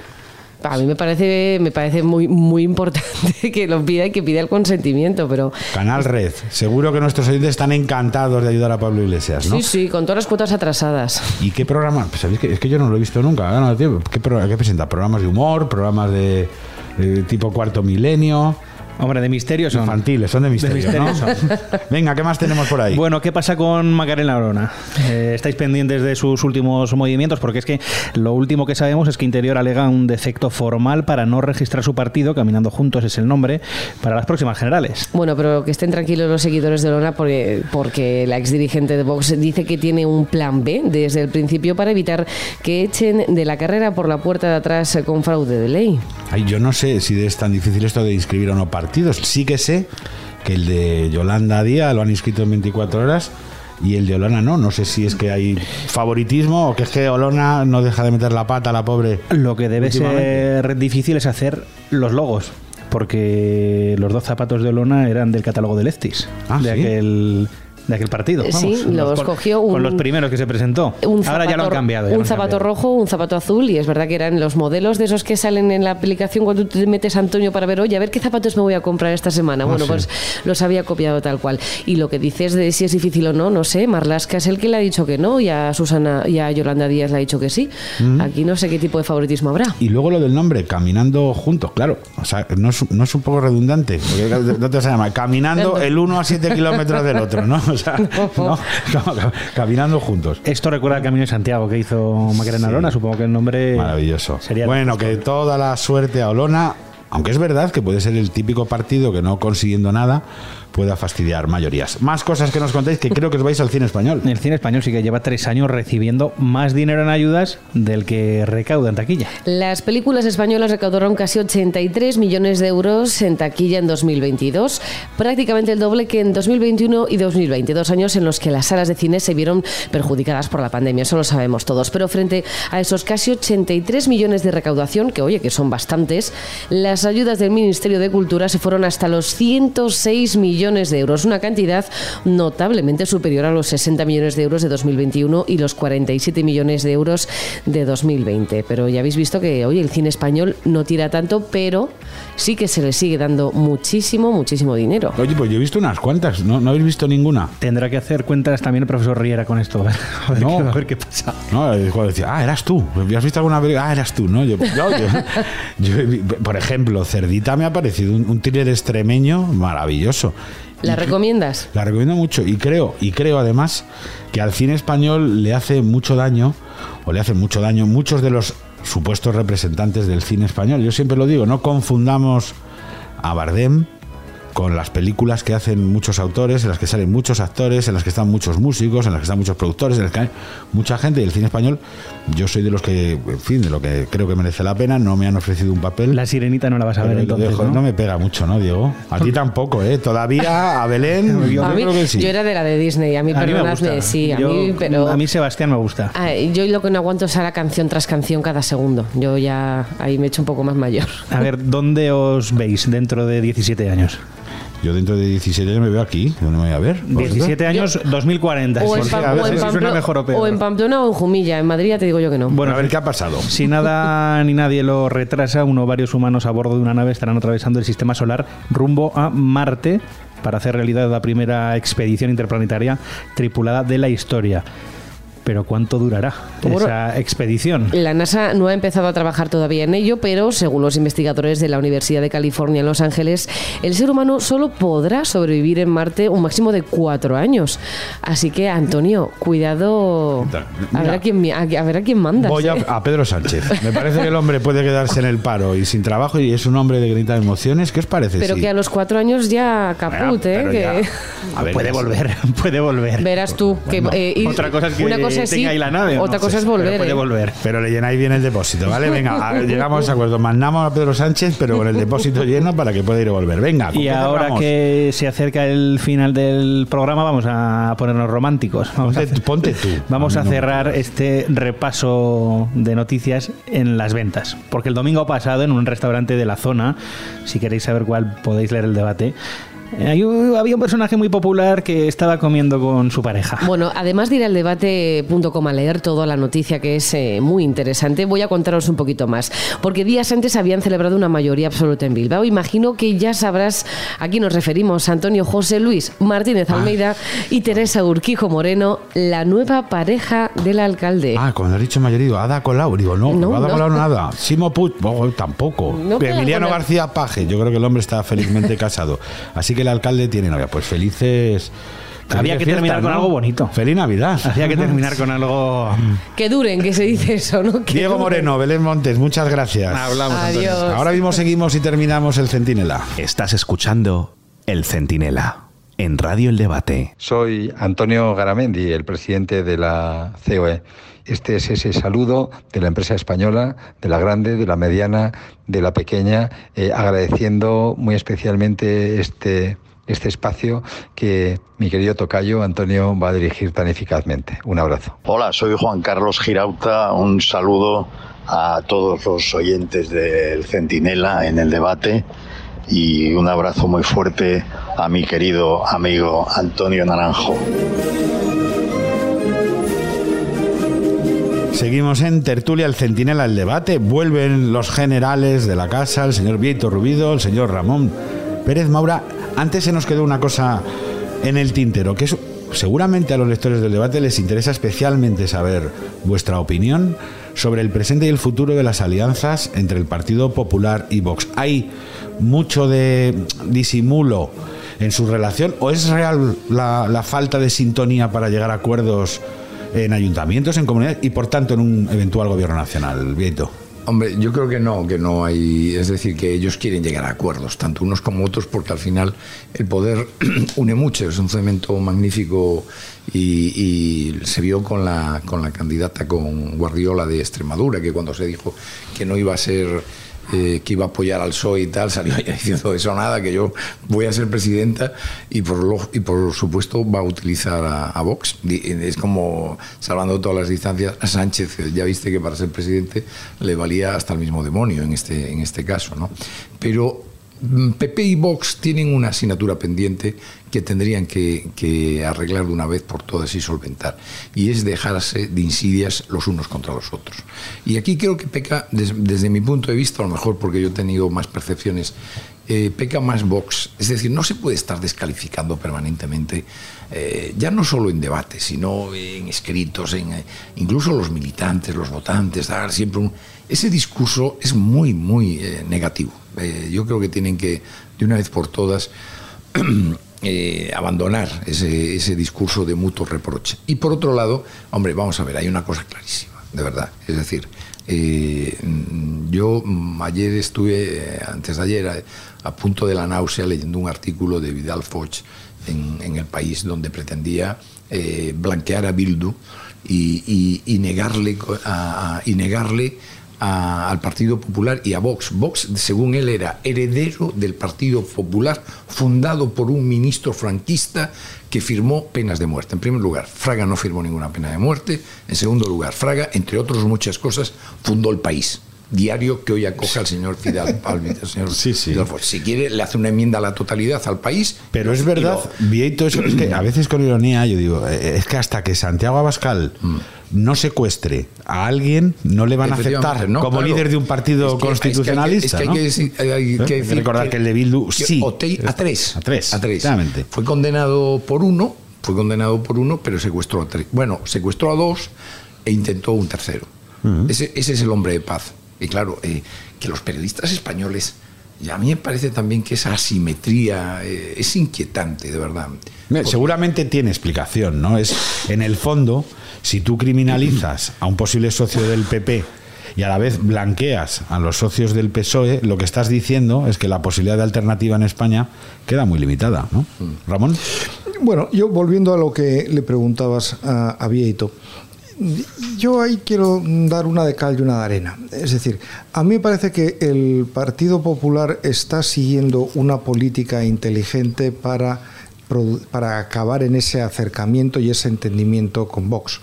A mí me parece, me parece muy, muy importante que lo pida y que pida el consentimiento, pero Canal Red. Seguro que nuestros oyentes están encantados de ayudar a Pablo Iglesias, ¿no? sí, sí, con todas las cuotas atrasadas. ¿Y qué programa? Pues sabéis que es que yo no lo he visto nunca. no lo tengo. ¿Qué, qué presenta? ¿Programas de humor? ¿Programas de, de tipo cuarto milenio? Hombre, de misterio son. Infantiles, son de misterio, misterio ¿no? Venga, ¿qué más tenemos por ahí? Bueno, ¿qué pasa con Macarena Arona? Eh, ¿Estáis pendientes de sus últimos movimientos? Porque es que lo último que sabemos es que Interior alega un defecto formal para no registrar su partido, Caminando Juntos es el nombre, para las próximas generales. Bueno, pero que estén tranquilos los seguidores de Olona porque, porque la exdirigente de Vox dice que tiene un plan B desde el principio para evitar que echen de la carrera por la puerta de atrás con fraude de ley. Ay, yo no sé si es tan difícil esto de inscribir o no partidos. Sí que sé que el de Yolanda Díaz lo han inscrito en 24 horas y el de Olona no. No sé si es que hay favoritismo o que es que Olona no deja de meter la pata a la pobre. Lo que debe ser difícil es hacer los logos, porque los dos zapatos de Olona eran del catálogo de Leftis, Ah, de, ¿sí? aquel, de aquel partido. Sí, vamos, los con- cogió un- con los primeros que se presentó. Un Ahora ya lo han zapato- cambiado. ya Un han zapato cambiado. rojo, un zapato azul, y es verdad que eran los modelos de esos que salen en la aplicación cuando tú te metes Antonio para ver, oye, a ver qué zapatos me voy a comprar esta semana. Ah, bueno, sí. pues los había copiado tal cual. Y lo que dices de si es difícil o no, no sé. Marlasca es el que le ha dicho que no, y a Susana y a Yolanda Díaz le ha dicho que sí. Mm. Aquí no sé qué tipo de favoritismo habrá. Y luego lo del nombre, caminando juntos, claro. O sea, no es, no es un poco redundante. Porque no te se llama caminando el uno a 7 kilómetros del otro, ¿no? O sea, no, no, caminando juntos. Esto recuerda al Camino de Santiago que hizo Macarena Sí. Arona, supongo que el nombre Maravilloso. sería Bueno, que toda la suerte a Olona, aunque es verdad que puede ser el típico partido que no consiguiendo nada pueda fastidiar mayorías. Más cosas que nos contéis que creo que os vais al cine español. El cine español sí que lleva tres años recibiendo más dinero en ayudas del que recauda en taquilla. Las películas españolas recaudaron casi 83 millones de euros en taquilla en 2022, prácticamente el doble que en 2021 y 2020, dos años en los que las salas de cine se vieron perjudicadas por la pandemia, eso lo sabemos todos. Pero frente a esos casi 83 millones de recaudación, que oye, que son bastantes, las ayudas del Ministerio de Cultura se fueron hasta los 106 millones de euros, una cantidad notablemente superior a los 60 millones de euros de 2021 y los 47 millones de euros de 2020. Pero ya habéis visto que hoy el cine español no tira tanto, pero sí que se le sigue dando muchísimo, muchísimo dinero. Oye, pues yo he visto unas cuantas, ¿no, ¿No habéis visto ninguna? Tendrá que hacer cuentas también el profesor Riera con esto. A ver, No. a ver qué pasa. No, eh, cuando decía, ah, eras tú. ¿Has visto alguna película? Ah, eras tú, ¿no? Yo, yo- yo- yo he vi- por ejemplo, Cerdita me ha parecido un, un thriller extremeño maravilloso. ¿La recomiendas? La recomiendo mucho y creo, y creo además que al cine español le hace mucho daño, o le hacen mucho daño, muchos de los supuestos representantes del cine español. Yo siempre lo digo, no confundamos a Bardem con las películas que hacen muchos autores, en las que salen muchos actores, en las que están muchos músicos, en las que están muchos productores, en las que hay mucha gente. Y el cine español, yo soy de los que, en fin, de lo que creo que merece la pena, no me han ofrecido un papel. La sirenita no la vas a ver entonces, dejo. ¿no? me pega mucho, ¿no, Diego? A ti tampoco, ¿eh? Todavía a Belén, yo a mí, creo que sí. yo era de la de Disney, a mí, A mí me perdonadme, sí, a Yo- mí, pero... A mí Sebastián me gusta. Ah, yo lo que no aguanto es ahora canción tras canción cada segundo. Yo ya ahí me he hecho un poco más mayor. A ver, ¿dónde os veis dentro de 17 años? Yo dentro de 17 años me veo aquí. ¿Dónde me voy a ver? 17 años, 2040. O en, o Pamplona, mejor o peor. o en Pamplona o en Jumilla. En Madrid ya te digo yo que no. Bueno, a ver qué ha pasado. Si nada ni nadie lo retrasa, uno o varios humanos a bordo de una nave estarán atravesando el sistema solar rumbo a Marte para hacer realidad la primera expedición interplanetaria tripulada de la historia. Pero ¿cuánto durará Bueno, esa expedición? La NASA no ha empezado a trabajar todavía en ello, pero según los investigadores de la Universidad de California en Los Ángeles, el ser humano solo podrá sobrevivir en Marte un máximo de cuatro años. Así que, Antonio, cuidado. A ver a quién, a, a ver a quién mandas. Voy a, ¿eh? a Pedro Sánchez. Me parece que el hombre puede quedarse en el paro y sin trabajo y es un hombre de grita emociones. ¿Qué os parece? Pero Sí. que a los cuatro años ya caput, ¿eh? Que- ya. A ver, puede volver, puede volver. Verás tú. Que, Bueno, eh, ir- otra cosa es que Una cosa cosa es tenga sí, ahí la nave. o otra no. cosa es Pero volver, puede ¿eh? volver. Pero le llenáis bien el depósito, ¿vale? Venga, a- llegamos a acuerdo. Mandamos a Pedro Sánchez, pero con el depósito lleno para que pueda ir y volver. Venga, ¿con Y ahora que se acerca el final del programa, vamos a ponernos románticos. Vamos a, Ponte tú. vamos A a no cerrar este repaso de noticias en las ventas. Porque el domingo pasado, en un restaurante de la zona, si queréis saber cuál, podéis leer el debate. Eh, hay un- había un personaje muy popular que estaba comiendo con su pareja. Bueno, además de ir al debate.com a leer toda la noticia que es eh, muy interesante, voy a contaros un poquito más. Porque días antes habían celebrado una mayoría absoluta en Bilbao. Imagino que ya sabrás a quién nos referimos. Antonio José Luis Martínez Almeida y Teresa Urquijo Moreno, la nueva pareja del alcalde. Ah, cuando has dicho mayorito, Ada Colau, digo, no, No, Ada no. Colau nada. Simo Puig, oh, tampoco. No Emiliano García Paje, yo creo que el hombre está felizmente casado. Así que el alcalde tiene novia. Pues felices. Había que terminar con ¿no? algo bonito. Feliz Navidad. Había que terminar con algo. Que duren, que se dice eso, ¿no? Que Diego duren. Moreno, Belén Montes, muchas gracias. Hablamos. Adiós. Ahora mismo seguimos y terminamos el Centinela. Estás escuchando El Centinela en Radio El Debate. Soy Antonio Garamendi, el presidente de la COE. Este es ese saludo de la empresa española, de la grande, de la mediana, de la pequeña, eh, agradeciendo muy especialmente este, este espacio que mi querido tocayo Antonio va a dirigir tan eficazmente. Un abrazo. Hola, soy Juan Carlos Girauta. Un saludo a todos los oyentes del Centinela en el debate y un abrazo muy fuerte a mi querido amigo Antonio Naranjo. Seguimos en Tertulia, el Centinela, el debate. Vuelven los generales de la casa, el señor Vieto Rubido, el señor Ramón Pérez Maura. Antes se nos quedó una cosa en el tintero, que es, seguramente a los lectores del debate les interesa especialmente saber vuestra opinión sobre el presente y el futuro de las alianzas entre el Partido Popular y Vox. ¿Hay mucho de disimulo en su relación o es real la, la falta de sintonía para llegar a acuerdos en ayuntamientos, en comunidades y por tanto en un eventual gobierno nacional, Vieto? Hombre, yo creo que no, que no hay, es decir, que ellos quieren llegar a acuerdos, tanto unos como otros, porque al final el poder une mucho, es un cemento magnífico y, y se vio con la, con la candidata con Guardiola de Extremadura, que cuando se dijo que no iba a ser eh, que iba a apoyar al PSOE y tal, salió diciendo eso nada, que yo voy a ser presidenta y por, lo, y por supuesto va a utilizar a, a Vox. Es como, salvando todas las distancias, a Sánchez, ya viste que para ser presidente le valía hasta el mismo demonio en este, en este caso. ¿no? Pero PP y Vox tienen una asignatura pendiente que tendrían que, arreglar de una vez por todas y solventar. Y es dejarse de insidias los unos contra los otros. Y aquí creo que peca, des- desde mi punto de vista, a lo mejor porque yo he tenido más percepciones, eh, peca más Vox. Es decir, no se puede estar descalificando permanentemente, eh, ya no solo en debates, sino en escritos, en, eh, incluso los militantes, los votantes, dar siempre un... Ese discurso es muy, muy negativo. Eh, yo creo que tienen que, de una vez por todas, eh, abandonar ese, ese discurso de mutuo reproche. Y por otro lado, hombre, vamos a ver, hay una cosa clarísima, de verdad. Es decir, eh, yo mm, ayer estuve, antes de ayer, a, punto de la náusea leyendo un artículo de Vidal Foch en, el país donde pretendía blanquear a Bildu y, y- negarle, a- y negarle al Partido Popular y a Vox. Vox, según él, era heredero del Partido Popular, fundado por un ministro franquista que firmó penas de muerte. En primer lugar, Fraga no firmó ninguna pena de muerte. En segundo lugar, Fraga, entre otras muchas cosas, fundó el país. Diario que hoy acoge al señor Fidel Palmi, al señor Fidel Foch. Si quiere, le hace una enmienda a la totalidad al país. Pero es verdad, lo- Vieto, eso es que a veces con ironía yo digo, eh, es que hasta que Santiago Abascal no secuestre a alguien, no le van a aceptar no, como claro. líder de un partido Es que- constitucionalista. Es que hay ¿no? que, decir- hay que ¿Eh? Hay que decir recordar que el de Bildu sí. Otey a tres. A tres, A tres. exactamente. Fue condenado por uno, fue condenado por uno, pero secuestró a tres. Bueno, secuestró a dos e intentó un tercero. ese, ese es el hombre de paz. Y claro, eh, que los periodistas españoles, y a mí me parece también que esa asimetría eh, es inquietante, de verdad. Seguramente tiene explicación, ¿no? Es en el fondo, si tú criminalizas a un posible socio del PP y a la vez blanqueas a los socios del PSOE, lo que estás diciendo es que la posibilidad de alternativa en España queda muy limitada, ¿no? Ramón. Bueno, yo volviendo a lo que le preguntabas a, a Vieito, yo ahí quiero dar una de cal y una de arena. Es decir, a mí me parece que el Partido Popular está siguiendo una política inteligente para, para acabar en ese acercamiento y ese entendimiento con Vox.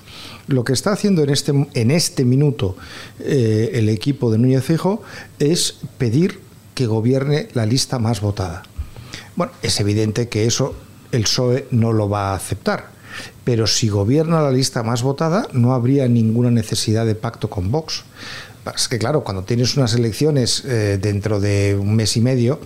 Lo que está haciendo en este, en este minuto eh, el equipo de Núñez Fijo es pedir que gobierne la lista más votada. Bueno, es evidente que eso el PSOE no lo va a aceptar pero si gobierna la lista más votada, no habría ninguna necesidad de pacto con Vox. Es que claro, cuando tienes unas elecciones eh, dentro de un mes y medio,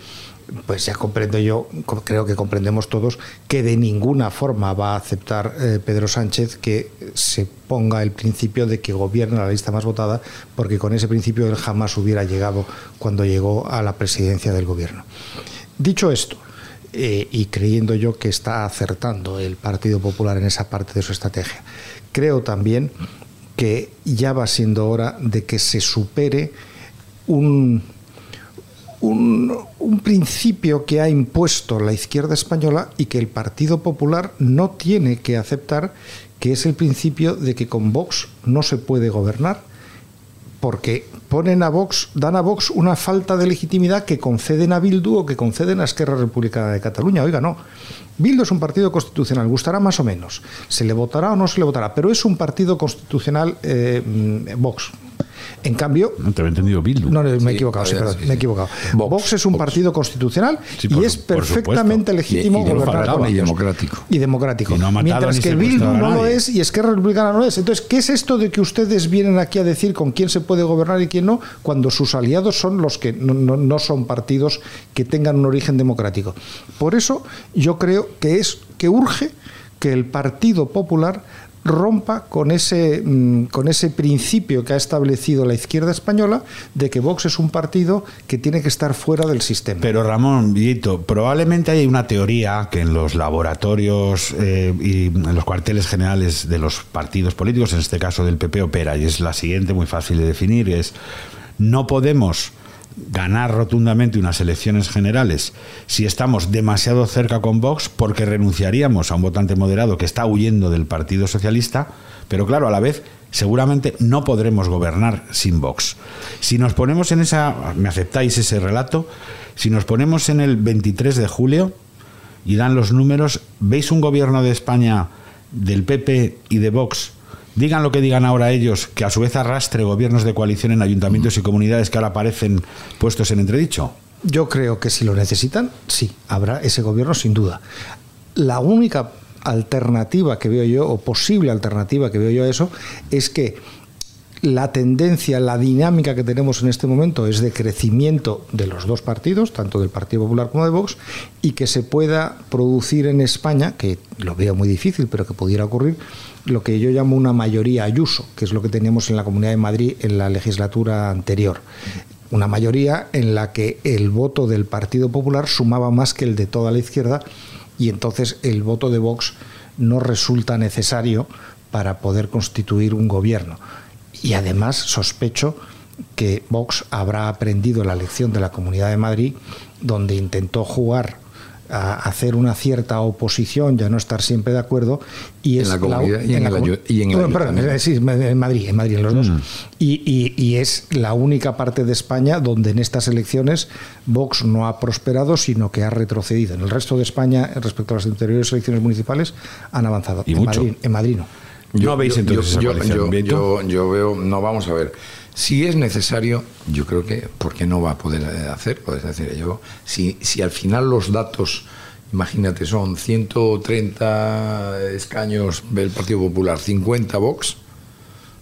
pues ya comprendo yo, creo que comprendemos todos, que de ninguna forma va a aceptar eh, Pedro Sánchez que se ponga el principio de que gobierna la lista más votada, porque con ese principio él jamás hubiera llegado cuando llegó a la presidencia del gobierno. Dicho esto, eh, y creyendo yo que está acertando el Partido Popular en esa parte de su estrategia. Creo también que ya va siendo hora de que se supere un, un, un, principio que ha impuesto la izquierda española y que el Partido Popular no tiene que aceptar, que es el principio de que con Vox no se puede gobernar, porque ponen a Vox, dan a Vox una falta de legitimidad que conceden a Bildu o que conceden a Esquerra Republicana de Cataluña. Oiga, no. Bildu es un partido constitucional, gustará más o menos. Se le votará o no se le votará, pero es un partido constitucional eh, mm, Vox. En cambio. No te había entendido Bildu. No, me he equivocado, sí, perdón, me he equivocado. Vox, es un partido constitucional y es perfectamente legítimo y, gobernar y democrático. Y democrático. Mientras que Bildu no lo es y Esquerra Republicana no es. Entonces, ¿qué es esto de que ustedes vienen aquí a decir con quién se puede gobernar y quién no, cuando sus aliados son los que no, no son partidos que tengan un origen democrático? Por eso yo creo que es que urge que el Partido Popular rompa con ese, mm, con ese principio que ha establecido la izquierda española de que Vox es un partido que tiene que estar fuera del sistema. Pero Ramón, Villito, probablemente hay una teoría que en los laboratorios eh, y en los cuarteles generales de los partidos políticos, en este caso del PP, opera, y es la siguiente, muy fácil de definir, es no podemos ganar rotundamente unas elecciones generales si estamos demasiado cerca con Vox porque renunciaríamos a un votante moderado que está huyendo del Partido Socialista, pero claro, a la vez seguramente no podremos gobernar sin Vox. Si nos ponemos en esa, me aceptáis ese relato, si nos ponemos en el 23 de julio y dan los números, ¿veis un gobierno de España del PP y de Vox digan lo que digan ahora ellos, que a su vez arrastre gobiernos de coalición en ayuntamientos y comunidades que ahora aparecen puestos en entredicho? Yo creo que si lo necesitan, sí, habrá ese gobierno sin duda. La única alternativa que veo yo, o posible alternativa que veo yo a eso, es que la tendencia, la dinámica que tenemos en este momento es de crecimiento de los dos partidos, tanto del Partido Popular como de Vox, y que se pueda producir en España, que lo veo muy difícil, pero que pudiera ocurrir, lo que yo llamo una mayoría ayuso, que es lo que teníamos en la Comunidad de Madrid en la legislatura anterior. Una mayoría en la que el voto del Partido Popular sumaba más que el de toda la izquierda y entonces el voto de Vox no resulta necesario para poder constituir un gobierno. Y además sospecho que Vox habrá aprendido la lección de la Comunidad de Madrid, donde intentó jugar a hacer una cierta oposición, ya no estar siempre de acuerdo. Y es en la comunidad y, en, el, y en el sí, en Madrid, en Madrid, en los dos. Mm. Y, y, es la única parte de España donde en estas elecciones Vox no ha prosperado, sino que ha retrocedido. En el resto de España, respecto a las anteriores elecciones municipales, han avanzado. en, Madrid, en Madrid no. Yo, ¿No veis entonces yo, yo, yo, veo, no vamos a ver. Si es necesario, yo creo que, ¿por qué no va a poder hacer? Puedes decir, yo, si, si al final los datos, imagínate, son 130 escaños del Partido Popular, 50 Vox,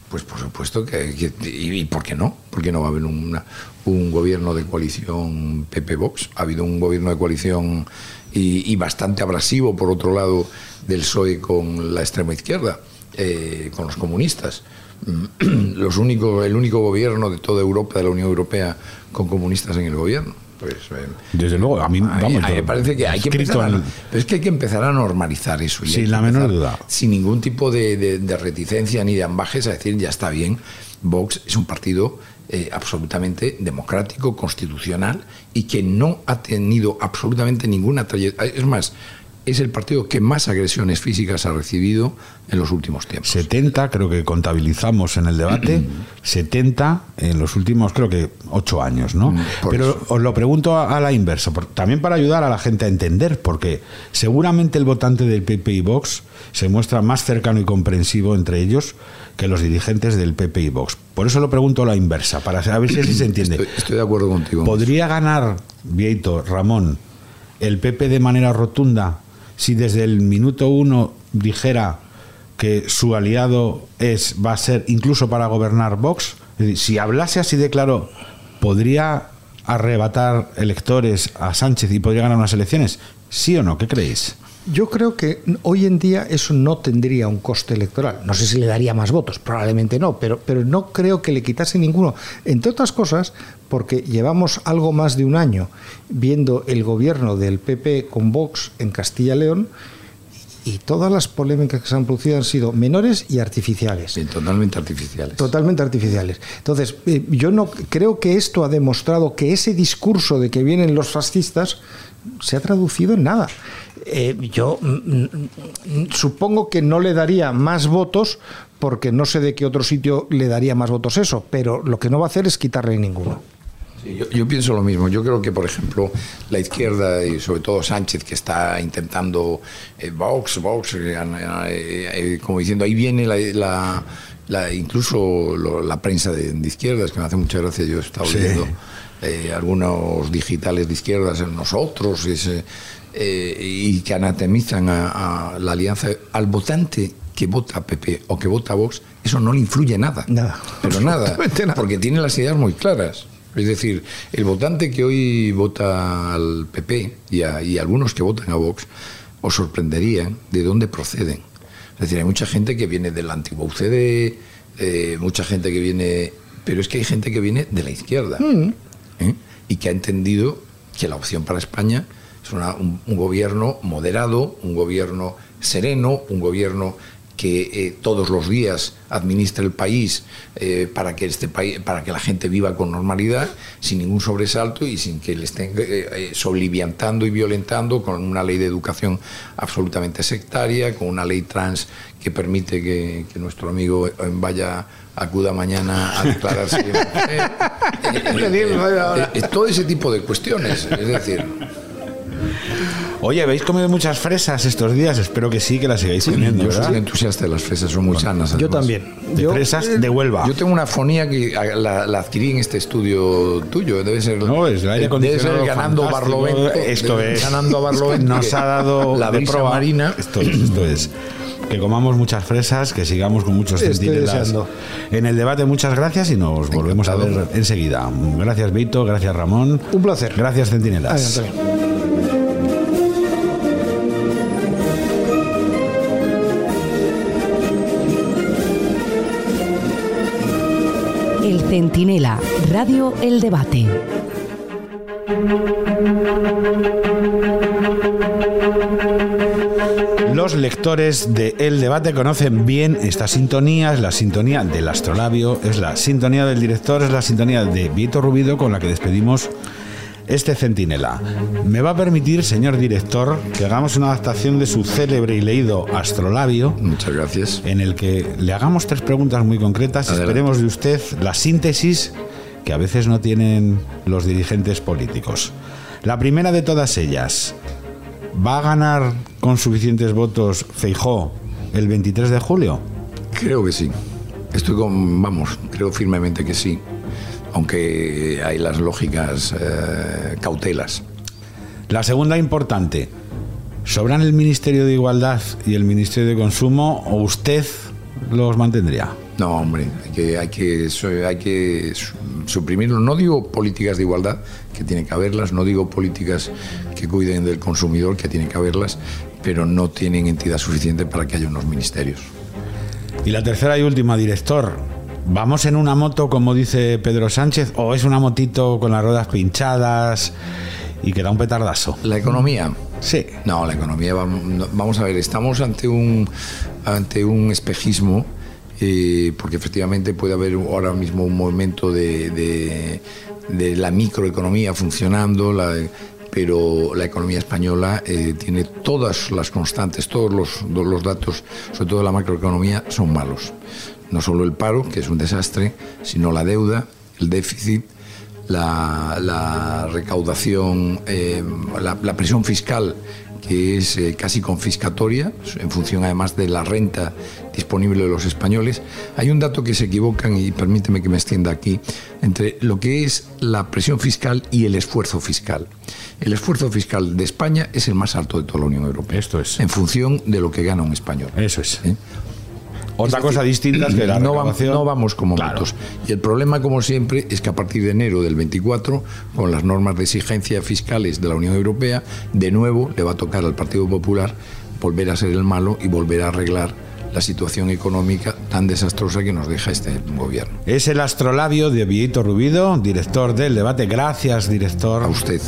pues por supuesto que, y, por qué no? ¿Por qué no va a haber un gobierno de coalición PP-Vox? Ha habido un gobierno de coalición y, y, bastante abrasivo, por otro lado, del PSOE con la extrema izquierda, eh, con los comunistas. los únicos, el único gobierno de toda Europa, de la Unión Europea, con comunistas en el gobierno. Pues, eh, Desde luego, a mí vamos, me parece que hay que empezar a, pero es que hay que empezar a normalizar eso. Sin la menor duda. Sin ningún tipo de, reticencia ni de ambajes, a decir, ya está bien, Vox es un partido eh, absolutamente democrático, constitucional y que no ha tenido absolutamente ninguna trayectoria. Es más, es el partido que más agresiones físicas ha recibido en los últimos tiempos. 70, creo que contabilizamos en el debate, 70 en los últimos, creo que 8 años, ¿no? Pero os lo pregunto a, la inversa, también para ayudar a la gente a entender, porque seguramente el votante del PP y Vox se muestra más cercano y comprensivo entre ellos que los dirigentes del PP y Vox. Por eso lo pregunto a la inversa, para saber si se entiende. Estoy, estoy de acuerdo contigo. ¿Podría ganar, Vieito, Ramón, el PP de manera rotunda si desde el minuto uno dijera que su aliado es va a ser incluso para gobernar Vox? Si hablase así de claro, ¿podría arrebatar electores a Sánchez y podría ganar unas elecciones? ¿Sí o no? ¿Qué creéis? Yo creo que hoy en día eso no tendría un coste electoral. No sé si le daría más votos, probablemente no, pero, pero no creo que le quitase ninguno. Entre otras cosas, porque llevamos algo más de un año viendo el gobierno del PP con Vox en Castilla y León y todas las polémicas que se han producido han sido menores y artificiales. totalmente artificiales. Totalmente artificiales. Entonces, eh, yo no creo que esto ha demostrado que ese discurso de que vienen los fascistas se ha traducido en nada. Eh, yo mm, mm, supongo que no le daría más votos porque no sé de qué otro sitio le daría más votos eso, pero lo que no va a hacer es quitarle ninguno. Sí, yo, yo pienso lo mismo. Yo creo que, por ejemplo, la izquierda y sobre todo Sánchez, que está intentando eh, Vox, Vox, eh, eh, eh, como diciendo, ahí viene la, la- la- incluso lo- la prensa de, de izquierdas, que me hace mucha gracia. Yo he estado Sí. leyendo eh, algunos digitales de izquierdas en nosotros ese, eh, y que anatemizan a, a la alianza al votante que vota PP o que vota Vox, eso no le influye nada. Nada. Pero nada, porque tiene las ideas muy claras. Es decir, el votante que hoy vota al PP y, a- y algunos que votan a Vox os sorprenderían de dónde proceden. Es decir, hay mucha gente que viene del antiguo UCD, eh, mucha gente que viene... Pero es que hay gente que viene de la izquierda ¿eh? y que ha entendido que la opción para España es una- un, un gobierno moderado, un gobierno sereno, un gobierno que eh, todos los días administra el país eh, para que este país, para que la gente viva con normalidad, sin ningún sobresalto y sin que le estén eh, soliviantando y violentando con una ley de educación absolutamente sectaria, con una ley trans que permite que, que nuestro amigo Vaya acuda mañana a declararse. todo ese tipo de cuestiones, es decir. Oye, ¿habéis comido muchas fresas estos días? Espero que sí, que las sigáis comiendo, Yo ¿verdad? soy entusiasta de las fresas, son muy sanas. yo también. De fresas de Huelva. Yo tengo una fonía que a- la, la adquirí en este estudio tuyo. Debe ser, No, es el aire debe ser acondicionado ganando. Barlovento. Esto es. Ganando a Barlovento. Nos ha dado la de proa. marina. Esto es, esto es. Que comamos muchas fresas, que sigamos con muchos centinelas en el debate. Muchas gracias y nos volvemos a ver enseguida. Gracias, Vito. Gracias, Ramón. Un placer. Gracias, centinelas. Ay, Centinela, Radio El Debate. Los lectores de El Debate conocen bien esta sintonía, es la sintonía del astrolabio, es la sintonía del director, es la sintonía de Vito Rubido con la que despedimos este centinela. Me va a permitir, señor director, que hagamos una adaptación de su célebre y leído astrolabio. Muchas gracias. En el que le hagamos tres preguntas muy concretas. Adelante. Esperemos de usted la síntesis que a veces no tienen los dirigentes políticos. La primera de todas ellas. ¿Va a ganar con suficientes votos Feijó el 23 de julio? Creo que sí. Estoy con, vamos, creo firmemente que sí. Aunque hay las lógicas eh, cautelas. La segunda importante. ¿Sobran el Ministerio de Igualdad y el Ministerio de Consumo o usted los mantendría? No, hombre, hay que, hay que, hay que su- suprimirlo. No digo políticas de igualdad, que tiene que haberlas, no digo políticas que cuiden del consumidor, que tienen que haberlas, pero no tienen entidad suficiente para que haya unos ministerios. Y la tercera y última, director. ¿Vamos en una moto, como dice Pedro Sánchez, o es una motito con las ruedas pinchadas y que da un petardazo? La economía. Sí. No, la economía, vam- no, vamos a ver, estamos ante un, ante un espejismo, eh, porque efectivamente puede haber ahora mismo un momento de, de- de la microeconomía funcionando, la- pero la economía española eh, tiene todas las constantes, todos los, los datos, sobre todo la macroeconomía, son malos. No solo el paro, que es un desastre, sino la deuda, el déficit, la, recaudación, eh, la, presión fiscal que es eh, casi confiscatoria, en función además de la renta disponible de los españoles. Hay un dato que se equivocan, y permíteme que me extienda aquí, entre lo que es la presión fiscal y el esfuerzo fiscal. El esfuerzo fiscal de España es el más alto de toda la Unión Europea. Esto es. En función de lo que gana un español. Eso es. ¿Eh? Otra cosa distinta es que la no, vamos, no vamos como claro. Y el problema, como siempre, es que a partir de enero del 24, con las normas de exigencia fiscales de la Unión Europea, de nuevo le va a tocar al Partido Popular volver a ser el malo y volver a arreglar la situación económica tan desastrosa que nos deja este gobierno. Es el astrolabio de Villito Rubido, director del debate. Gracias, director. A usted.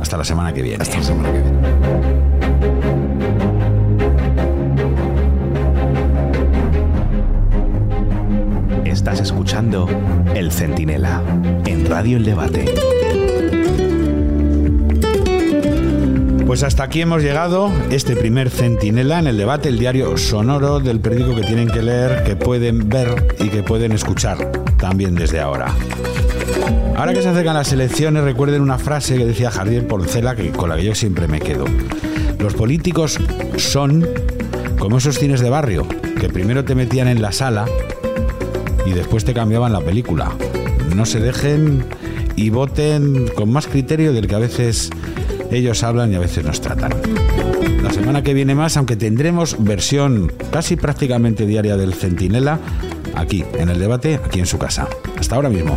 Hasta la semana que viene. Hasta la semana que viene. Escuchando El Centinela en Radio El Debate. Pues hasta aquí hemos llegado, este primer centinela en el debate, el diario sonoro del periódico que tienen que leer, que pueden ver y que pueden escuchar también desde ahora. Ahora que se acercan las elecciones, recuerden una frase que decía Javier Porcela, que, con la que yo siempre me quedo. Los políticos son como esos cines de barrio, que primero te metían en la sala y después te cambiaban la película. No se dejen y voten con más criterio del que a veces ellos hablan y a veces nos tratan. La semana que viene más, aunque tendremos versión casi prácticamente diaria del Centinela, aquí, en el debate, aquí en su casa. Hasta ahora mismo.